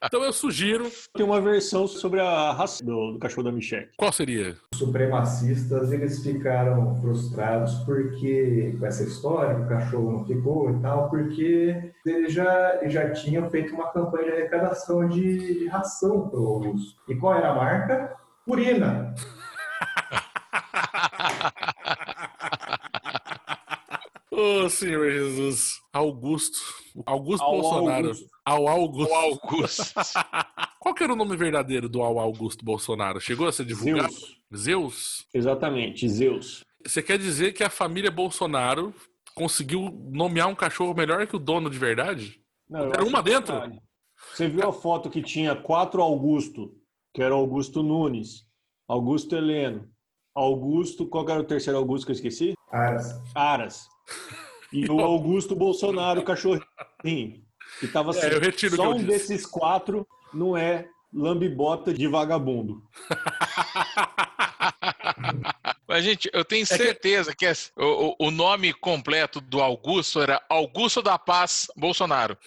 Então eu sugiro. Tem uma versão sobre a raça do, do cachorro da Michelle. Qual seria? Os supremacistas eles ficaram frustrados porque com essa história o cachorro não ficou e tal, porque eles já, já tinham feito uma campanha de arrecadação de, de ração para o urso. E qual era a marca? Purina. Ô, Senhor Jesus. Augusto. Augusto Ao Bolsonaro. Augusto. Ao Augusto. O Augusto. Qual que era o nome verdadeiro do Ao Augusto Bolsonaro? Chegou a ser divulgado? Zeus. Zeus? Exatamente, Zeus. Você quer dizer que a família Bolsonaro conseguiu nomear um cachorro melhor que o dono de verdade? Não, Era uma que dentro? Você viu a foto que tinha quatro Augusto, que era Augusto Nunes, Augusto Heleno, Augusto, qual que era o terceiro Augusto que eu esqueci? Aras. Aras. E o Augusto Bolsonaro, cachorrinho. E tava assim, É, eu retiro só que eu um disse. desses quatro não é lambibota de vagabundo. Mas, gente, eu É tenho certeza que, esse- o, o- nome completo do Augusto era Augusto da Paz Bolsonaro.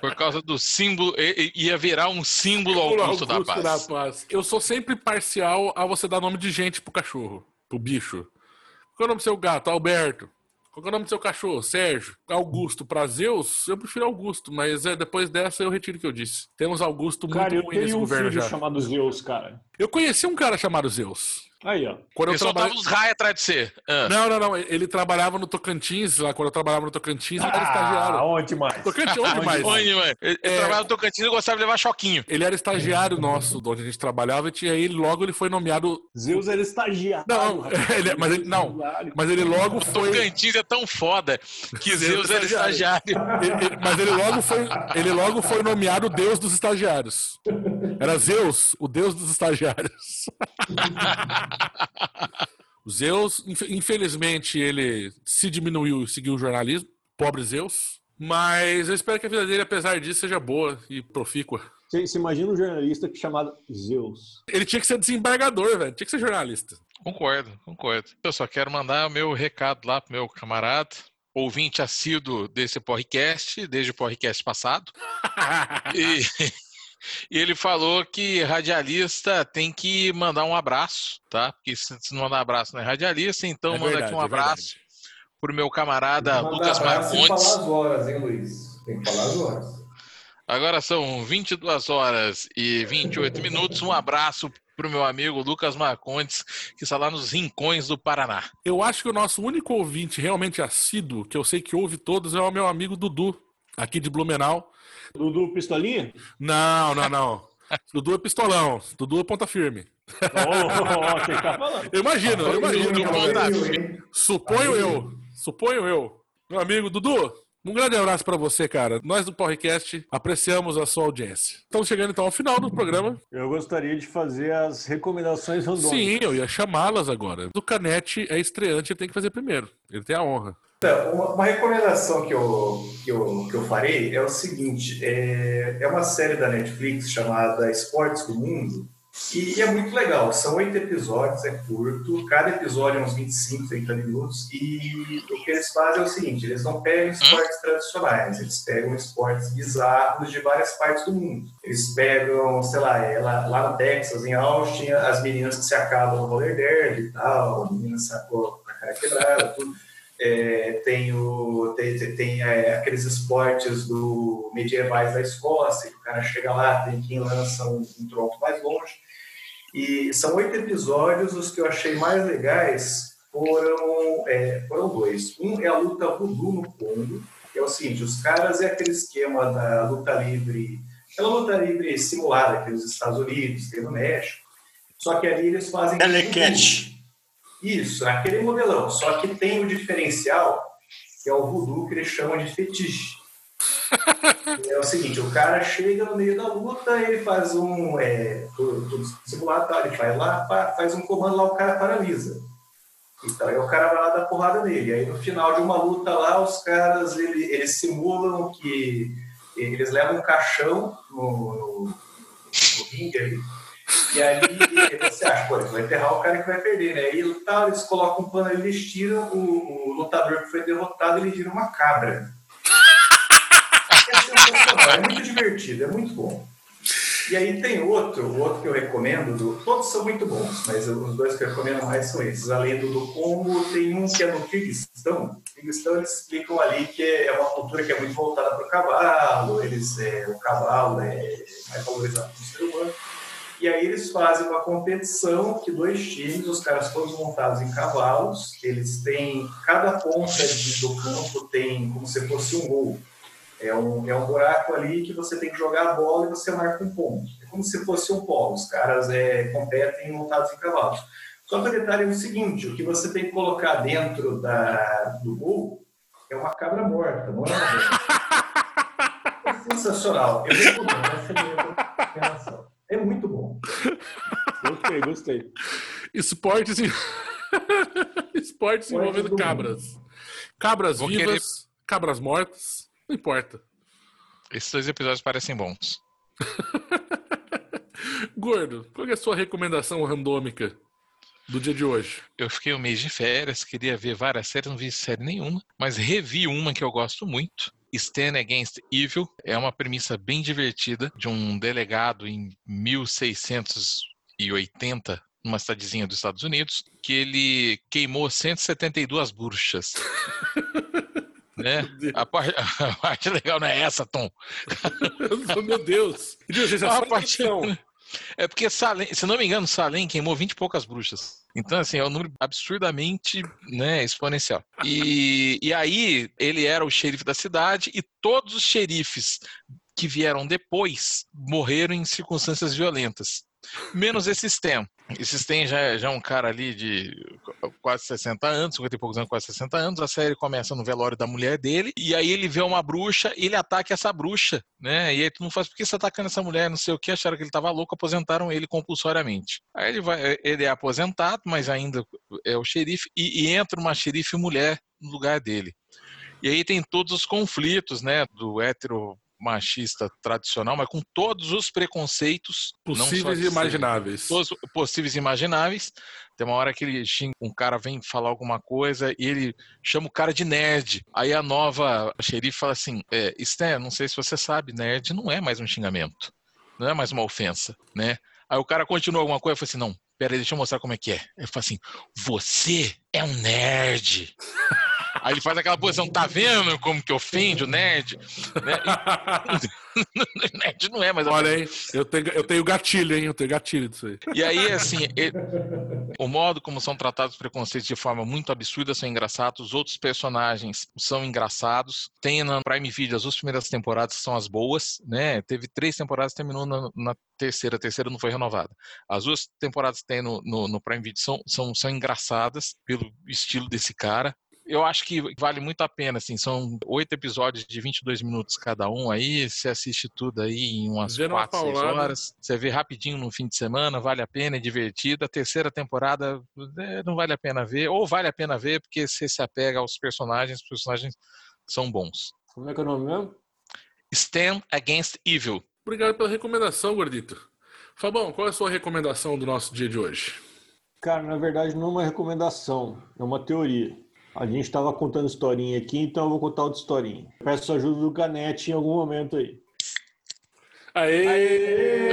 Por causa do símbolo, ia virar um símbolo Augusto, da Paz. Eu sou sempre parcial a você dar nome de gente pro cachorro, pro bicho. Qual é o nome do seu gato? Alberto. Qual é o nome do seu cachorro? Sérgio. Augusto. Pra Zeus, eu prefiro Augusto, mas é, depois dessa eu retiro o que eu disse. Temos Augusto muito Cara, eu ruim nesse tenho um governo filho já. chamado Zeus, cara. Eu conheci um cara chamado Zeus. Aí, ó. Quando eu Ele soltava trabalhei... os raios atrás de você. Ah. Não, não, não. Ele trabalhava no Tocantins, lá quando eu trabalhava no Tocantins, ele era estagiário. Ah, onde mais? Tocantins, onde mais? Onde, mano? Ele, É. trabalhava no Tocantins e gostava de levar choquinho. Ele era estagiário nosso, de onde a gente trabalhava, e tinha ele, logo ele foi nomeado. Zeus era estagiário. Não, ele- mas ele- não. Mas ele logo foi. Tocantins é tão foda que Zeus era estagiário. ele- ele- mas ele logo foi. Ele logo foi nomeado o deus dos estagiários. Era Zeus, o deus dos estagiários. O Zeus, infe- infelizmente, ele se diminuiu e seguiu o jornalismo. Pobre Zeus. Mas eu espero que a vida dele, apesar disso, seja boa e profícua. Você, você imagina um jornalista que chamado Zeus. Ele tinha que ser desembargador, velho. Tinha que ser jornalista. Concordo, concordo. Eu só quero mandar o meu recado lá pro meu camarada, ouvinte assíduo desse podcast, desde o podcast passado. E, e ele falou que radialista tem que mandar um abraço, tá? Porque se não mandar abraço não é radialista, então É manda verdade, aqui um é abraço verdade. pro meu camarada Lucas abraço e falar Marcondes. as horas, hein, Luiz? Tem que falar as horas. Agora são 22 horas e 28 minutos. Um abraço pro meu amigo Lucas Marcondes, que está lá nos rincões do Paraná. Eu acho que o nosso único ouvinte realmente assíduo, que eu sei que ouve todos, é o meu amigo Dudu, aqui de Blumenau. Dudu Pistolinha? Não, não, não. Dudu é pistolão. Dudu é ponta firme. Ó, quem tá falando? Eu imagino, eu imagino. Que é ponta você. Eu, hein? Suponho eu. Suponho eu. Meu amigo Dudu, Um grande abraço para você, cara. Nós do podcast apreciamos a sua audiência. Estamos chegando então ao final do programa. Eu gostaria de fazer as recomendações randômicas. Sim, eu ia chamá-las agora. Do Canete é estreante, ele tem que fazer primeiro. Ele tem a honra. Então, uma, uma recomendação que eu, que, eu, que eu farei é o seguinte: é, é uma série da Netflix chamada Esportes do Mundo e é muito legal. São oito episódios, é curto. Cada episódio é uns 25, 30 minutos. E o que eles fazem é o seguinte: eles não pegam esportes tradicionais, eles pegam esportes bizarros de várias partes do mundo. Eles pegam, sei lá, é, lá, lá no Texas, em Austin, as meninas que se acabam no roller derby e tal, a menina sacou a cara quebrada, tudo. É, tem, o, tem, tem é, aqueles esportes do medievais da Escócia, que o cara chega lá, tem quem lança um, um tronco mais longe. E são oito episódios, os que eu achei mais legais foram, é, foram dois. Um é a luta voodoo no Congo, que é o seguinte, os caras é aquele esquema da luta livre, aquela luta livre simulada que nos Estados Unidos, tem no México, só que ali eles fazem... Telecat. Isso, aquele modelão. Só que tem o diferencial, que é o voodoo, que eles chamam de fetiche. é o seguinte, o cara chega no meio da luta, ele faz um. É, tudo simulado, tá? ele vai lá, faz um comando lá, o cara paralisa. Então aí o cara vai lá dar porrada nele. Aí no final de uma luta lá, os caras ele, eles simulam que eles levam um caixão no, no, no ringue ali e aí você acha, pô, vai enterrar o cara que vai perder, né? E tá, eles colocam um pano eles tiram o, o lutador que foi derrotado, ele vira uma cabra. É, é muito divertido, é muito bom. E aí tem outro, o outro que eu recomendo, do, todos são muito bons, mas os dois que eu recomendo mais são esses. Além do do Congo, tem um que é no Kirguistão. Kirguistão eles explicam ali que é uma cultura que é muito voltada para o cavalo, eles, é, o cavalo é mais valorizado do ser humano. E aí eles fazem uma competição que dois times, os caras todos montados em cavalos, eles têm, cada ponta de, do campo tem como se fosse um gol. É um, é um buraco ali que você tem que jogar a bola e você marca um ponto. É como se fosse um polo. Os caras é, competem montados em cavalos. Só que o detalhe é o seguinte, o que você tem que colocar dentro da, do gol é uma cabra morta, não é uma É sensacional. Eu recomendo, essa é a minha recomendação. É muito bom. Gostei, gostei. Esportes, em... Esportes envolvendo cabras. Cabras Vou vivas, querer... cabras mortas, não importa. Esses dois episódios parecem bons. Gordo, qual é a sua recomendação randômica do dia de hoje? Eu fiquei um mês de férias, queria ver várias séries, não vi série nenhuma, mas revi uma que eu gosto muito, Stand Against Evil é uma premissa bem divertida de um delegado em 1680 numa cidadezinha dos Estados Unidos, que ele queimou 172 bruxas. né? A parte, a parte, legal não é essa, Tom. Meu Deus. Deus é a parte, é porque Salem, se não me engano, Salem queimou 20 e poucas bruxas. Então, assim, é um número absurdamente né, exponencial. E, e aí, ele era o xerife da cidade e todos os xerifes que vieram depois morreram em circunstâncias violentas. Menos esse Stem. Esse Stem já, já é um cara ali de quase 60 anos, 50 e poucos anos, quase 60 anos. A série começa no velório da mulher dele, e aí ele vê uma bruxa e ele ataca essa bruxa, né? E aí tu não faz, por que você tá atacando essa mulher? Não sei o que, acharam que ele tava louco, aposentaram ele compulsoriamente. Aí ele, vai, ele é aposentado, mas ainda é o xerife, e, e entra uma xerife mulher no lugar dele. E aí tem todos os conflitos, né, do hétero machista tradicional, mas com todos os preconceitos possíveis e imagináveis. Todos possíveis e imagináveis. Tem uma hora que ele xinga, um cara vem falar alguma coisa e ele chama o cara de nerd. Aí a nova xerife fala assim: é, Stan, não sei se você sabe, nerd não é mais um xingamento, não é mais uma ofensa, né? Aí o cara continua alguma coisa e fala assim: não, peraí, deixa eu mostrar como é que é. Ele fala assim: você é um nerd. Aí ele faz aquela posição, tá vendo como que ofende o nerd? Né? nerd não é, mas... Olha aí, eu tenho, eu tenho gatilho, hein? Eu tenho gatilho disso aí. E aí, assim, ele, o modo como são tratados os preconceitos de forma muito absurda são engraçados, os outros personagens são engraçados. Tem na Prime Video as duas primeiras temporadas que são as boas, né? Teve três temporadas, terminou na, na terceira, a terceira não foi renovada. As duas temporadas que tem no, no, no Prime Video são, são, são engraçadas pelo estilo desse cara eu acho que vale muito a pena, assim, são oito episódios de 22 minutos cada um aí, você assiste tudo aí em umas Vendo uma quatro, seis paulada. horas, você vê rapidinho no fim de semana, vale a pena, é divertido, a terceira temporada é, não vale a pena ver, ou vale a pena ver porque você se apega aos personagens, os personagens são bons. Como é que é o nome mesmo? Stand Against Evil. Obrigado pela recomendação, gordito. Fabão, qual é a sua recomendação do nosso dia de hoje? Cara, na verdade não é uma recomendação, é uma teoria. A gente estava contando historinha aqui, então eu vou contar outra historinha. Peço ajuda do Canete em algum momento aí. Aê!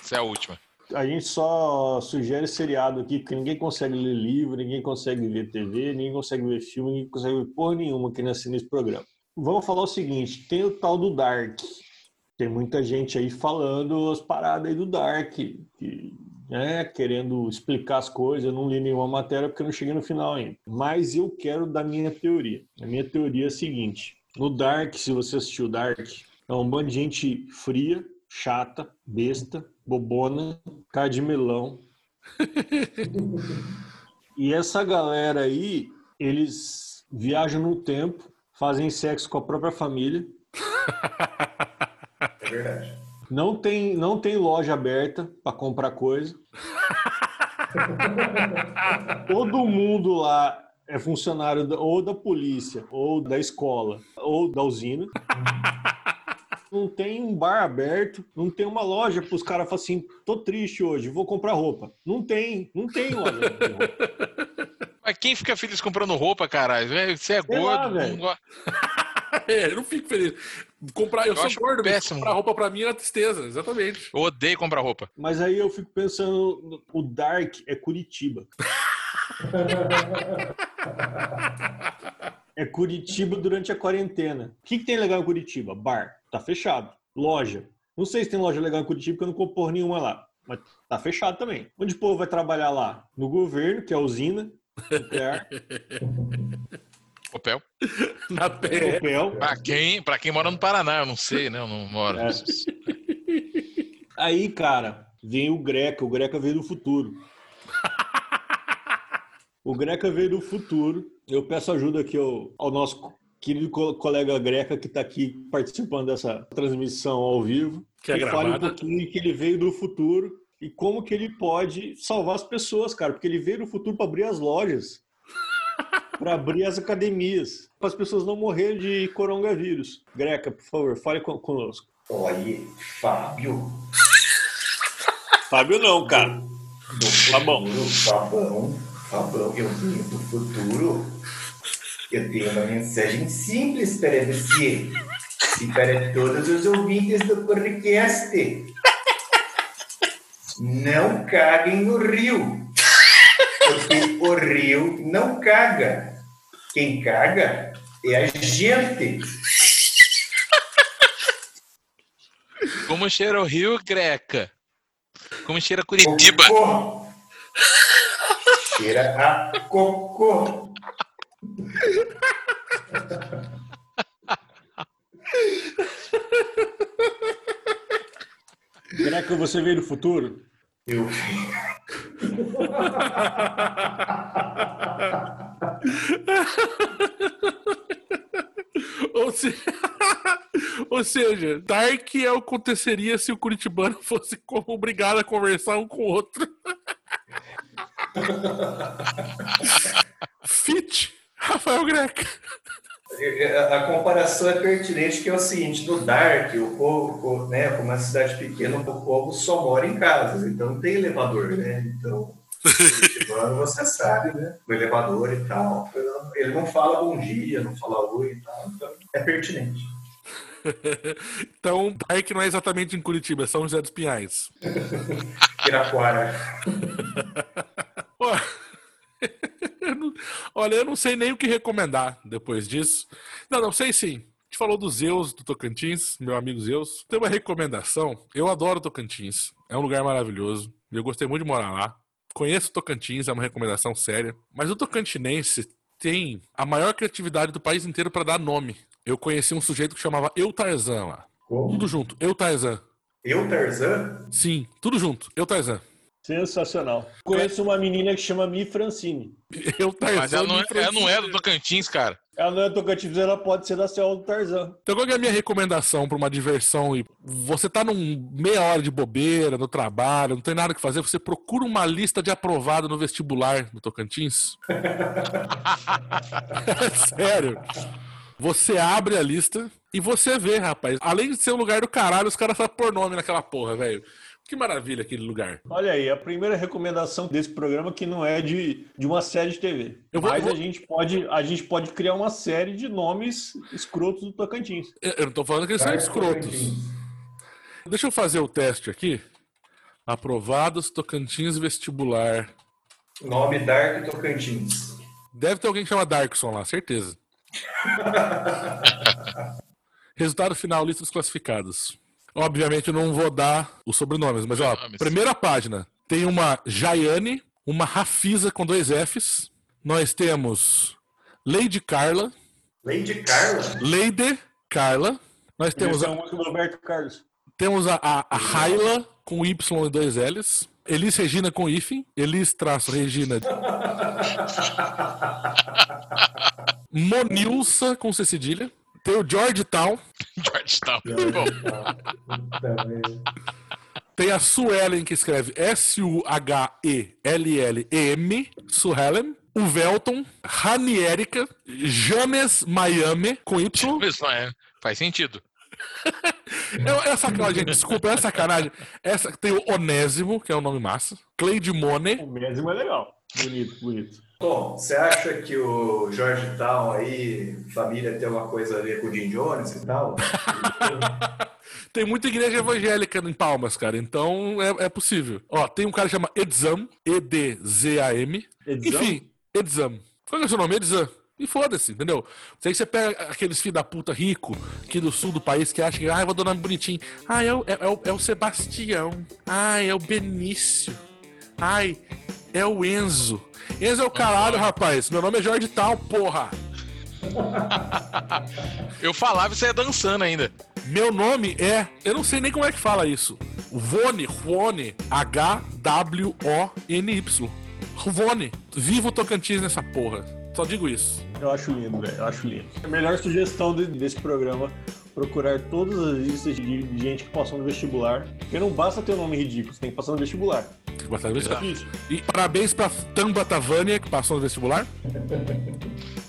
Essa é a última. A gente só sugere seriado aqui, porque ninguém consegue ler livro, ninguém consegue ver TV, ninguém consegue ver filme, ninguém consegue ver porra nenhuma aqui nesse, nesse programa. Vamos falar o seguinte: tem o tal do Dark. Tem muita gente aí falando as paradas aí do Dark, que, né, querendo explicar as coisas. Eu não li nenhuma matéria porque eu não cheguei no final ainda. Mas eu quero dar minha teoria. A minha teoria é a seguinte: no Dark, se você assistiu Dark, é um bando de gente fria, chata, besta, bobona, cara de melão. e essa galera aí, eles viajam no tempo, fazem sexo com a própria família. É verdade. Não tem, não tem loja aberta para comprar coisa. Todo mundo lá é funcionário ou da polícia, ou da escola, ou da usina. Não tem um bar aberto, não tem uma loja para os caras falarem assim: tô triste hoje, vou comprar roupa. Não tem, não tem loja. Mas quem fica feliz comprando roupa, caralho? É, Você é Sei lá, gordo, velho. não gosta. É, eu não fico feliz. Comprar, eu, Eu sou acho gordo, péssimo. comprar roupa pra mim é tristeza, exatamente. Eu odeio comprar roupa. Mas aí eu fico pensando: o Dark é Curitiba. É Curitiba durante a quarentena. O que, que tem legal em Curitiba? Bar. Tá fechado. Loja. Não sei se tem loja legal em Curitiba, porque eu não compro porra nenhuma lá. Mas tá fechado também. Onde o povo vai trabalhar lá? No governo, que é a usina. Nuclear. Opel. Na pé. Papel. Pra quem, pra quem mora no Paraná, eu não sei, né? Eu não moro. É. Aí, cara, vem o Greca. O Greca veio do futuro. O Greca veio do futuro. Eu peço ajuda aqui ao, ao nosso querido co- colega Greca que está aqui participando dessa transmissão ao vivo. Que é fale um gravada. pouquinho que ele veio do futuro e como que ele pode salvar as pessoas, cara. Porque ele veio do futuro para abrir as lojas, para abrir as academias, para as pessoas não morrerem de coronavírus. Greca, por favor, fale con- conosco. Olha, Fábio. Fábio não, cara. Do futuro, Fabão, Fabão, eu venho do futuro. Eu tenho uma mensagem simples para você e para todos os ouvintes do podcast. Não caguem no rio, porque o rio não caga. Quem caga é a gente. Como cheira o Rio Greca? Como cheira Curitiba? Cocô. Cheira a cocô. Greca, você veio do futuro? Eu Ou, se... Ou seja, Dark é o que aconteceria se o Curitibano fosse obrigado a conversar um com o outro. Fit, Rafael Greca. A comparação é pertinente, que é o seguinte: no Dark, o povo, né, como é uma cidade pequena, o povo só mora em casas, então não tem elevador, né? Então, você sabe, né? O elevador e tal. Ele não fala bom dia, não fala oi e tal, então é pertinente. Então, Dark não é exatamente em Curitiba, é São José dos Pinhais. Piraquara. Olha, eu não sei nem o que recomendar depois disso. Não, não sei sim. A gente falou do Zeus do Tocantins, meu amigo Zeus. Tem uma recomendação. Eu adoro Tocantins. É um lugar maravilhoso. Eu gostei muito de morar lá. Conheço Tocantins, é uma recomendação séria. Mas o tocantinense tem a maior criatividade do país inteiro para dar nome. Eu conheci um sujeito que chamava Eu Tarzan lá. Como? Tudo junto. Eu Tarzan. Eu, Tarzan? Sim, tudo junto. Eu Tarzan. Sensacional. Conheço uma menina que chama Mi Francine. Eu, Tarzan, Mas ela não, é, ela não é do. Tocantins, cara. Ela não é Tocantins, ela pode ser da Selva do Tarzan. Então, qual que é a minha recomendação para uma diversão? E você tá num meia hora de bobeira no trabalho, não tem nada que fazer, você procura uma lista de aprovado no vestibular do Tocantins. Sério. Você abre a lista e você vê, rapaz. Além de ser um lugar do caralho, os caras sabem pôr nome naquela porra, velho. Que maravilha aquele lugar. Olha aí, a primeira recomendação desse programa que não é de, de uma série de TV. Eu vou- Mas vou- a, gente pode, a gente pode criar uma série de nomes escrotos do Tocantins. Eu eu não tô falando que eles são escrotos. Tocantins. Deixa eu fazer o teste aqui. Aprovados Tocantins vestibular. Nome Dark Tocantins. Deve ter alguém que chama Darkson lá, certeza. Resultado final, lista dos classificados. Obviamente eu não vou dar os sobrenomes, mas ó, Sobrenomes. primeira página. Tem uma Jaiane, uma Rafisa com dois Fs. Nós temos Lady Carla, Lady Carla? Lady Carla. Nós temos Temos a, a do Roberto Carlos. temos a, a, a Raila com Y e dois Ls. Elis Regina com hífen. Elis traço Regina. Monilsa com C cedilha. Tem o Georgetown. Georgetown. Merda. Tem a Suelen, que escreve S-U-H-E-L-L-E-M. Suhelen. O Velton. Rani Erika. James Miami com Y. não é- faz sentido. É, é sacanagem, gente. Desculpa, é sacanagem. Essa, tem o Onésimo, que é um nome massa. Cleide Mone. O mesmo é legal. Bonito, bonito. Bom, você acha que o Georgetown aí, família, tem alguma coisa a ver com o Jim Jones e tal? Tem muita igreja evangélica em Palmas, cara. Então é, é possível. Ó, tem um cara que chama Edzam. E-D-Z-A-M. Edzam? Enfim, Edzam. Qual é o seu nome? Edzam. E foda-se, entendeu? Aí você pega aqueles filhos da puta rico aqui do sul do país que acha que, ah, eu vou dar nome bonitinho. Ah, é o, é, é o, é o Sebastião. Ah, é o Benício. Ai, é o Enzo. Enzo é o caralho, rapaz. Meu nome é Jorge Tal, porra. Eu falava e você ia dançando ainda. Meu nome é. Eu não sei nem como é que fala isso. Vone, Juone, H-W-O-N-Y. Vone. Viva o Tocantins nessa porra. Só digo isso. Eu acho lindo, velho. Eu acho lindo. A melhor sugestão de- desse programa procurar todas as listas de, gente que passou no vestibular. Porque não basta ter um nome ridículo, você tem que passar no vestibular. Tem que passar no vestibular. E parabéns pra Tamba Tavânia, que passou no vestibular.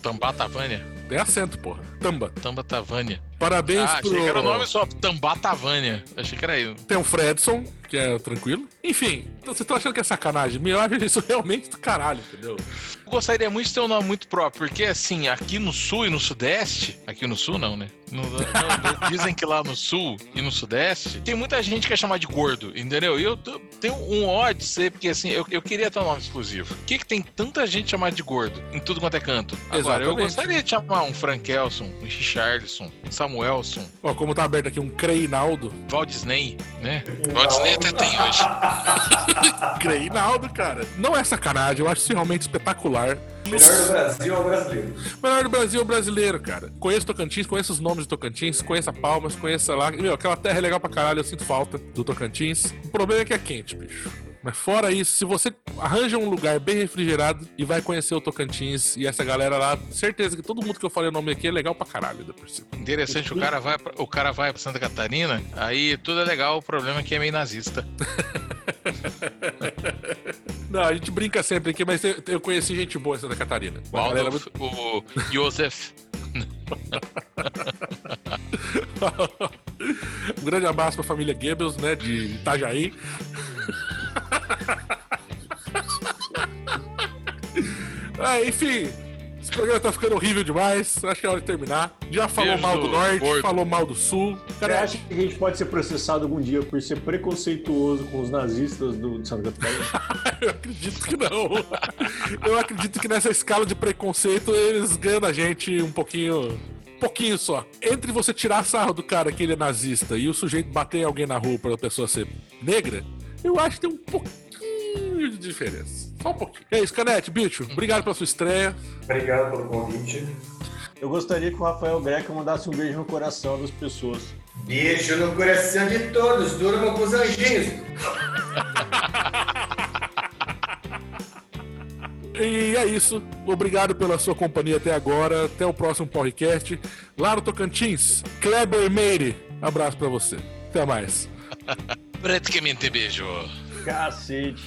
Tambatavânia. Tem acento, porra. Tamba. Tambatavânia. Parabéns Ah, pro. achei que era o nome só. Tambatavânia. Achei que era eu. Tem o Fredson, que é tranquilo. Enfim, então vocês estão achando que é sacanagem? Acho isso realmente do caralho, entendeu? Eu gostaria muito de ter um nome muito próprio, porque assim, aqui no sul e no sudeste, aqui no sul não, né? No- não, dizem que lá no sul e no sudeste, tem muita gente que é chamada de gordo, entendeu? E eu tenho um ódio de ser, porque assim, eu, eu queria ter um nome exclusivo. Por que, que tem tanta gente chamada de gordo em tudo quanto é canto? Agora, eu Exatamente. gostaria de chamar um Frank Elson, um Richarlison, um Samuelson, Ó, como tá aberto aqui um Creinaldo. Walt Disney, né? Walt Disney até tem hoje. Creinaldo, cara. Não é sacanagem, eu acho isso realmente espetacular. Melhor do Brasil é o brasileiro. Melhor do Brasil é o brasileiro, cara. Conheço Tocantins, conheço os nomes de Tocantins, conheço a Palmas, conheço lá. Meu, aquela terra é legal pra caralho, eu sinto falta do Tocantins. O problema é que é quente, bicho. Mas fora isso, se você arranja um lugar bem refrigerado e vai conhecer o Tocantins e essa galera lá, certeza que todo mundo que eu falei o nome aqui é legal pra caralho, por cima. Interessante, o cara vai pra, o cara vai pra Santa Catarina, aí tudo é legal, o problema é que é meio nazista. Não, a gente brinca sempre aqui, mas eu, conheci gente boa em Santa Catarina. O, Uma galera Aldolf, o Josef. um grande abraço pra família Goebbels, né, de Itajaí. ah, enfim, esse programa tá ficando horrível demais. Acho que é hora de terminar. Já falou Beijo mal do norte, gordo. falou mal do sul. Você Cara, acha que a gente pode ser processado algum dia por ser preconceituoso com os nazistas do, de Santa Catarina? eu acredito que não. Eu acredito que nessa escala de preconceito eles ganham a gente um pouquinho. um Pouquinho só. Entre você tirar sarro do cara que ele é nazista e o sujeito bater em alguém na rua pra pessoa ser negra, eu acho que tem um pouquinho de diferença. Só um pouquinho. É isso, Canete, bicho. Obrigado pela sua estreia. Obrigado pelo convite. Eu gostaria que o Rafael Greco mandasse um beijo no coração das pessoas. Beijo no coração de todos, durma com os anjinhos. E é isso. Obrigado pela sua companhia até agora. Até o próximo podcast. Lá no Tocantins, Kleber Meire. Abraço pra você. Até mais. Praticamente beijo. Cacete.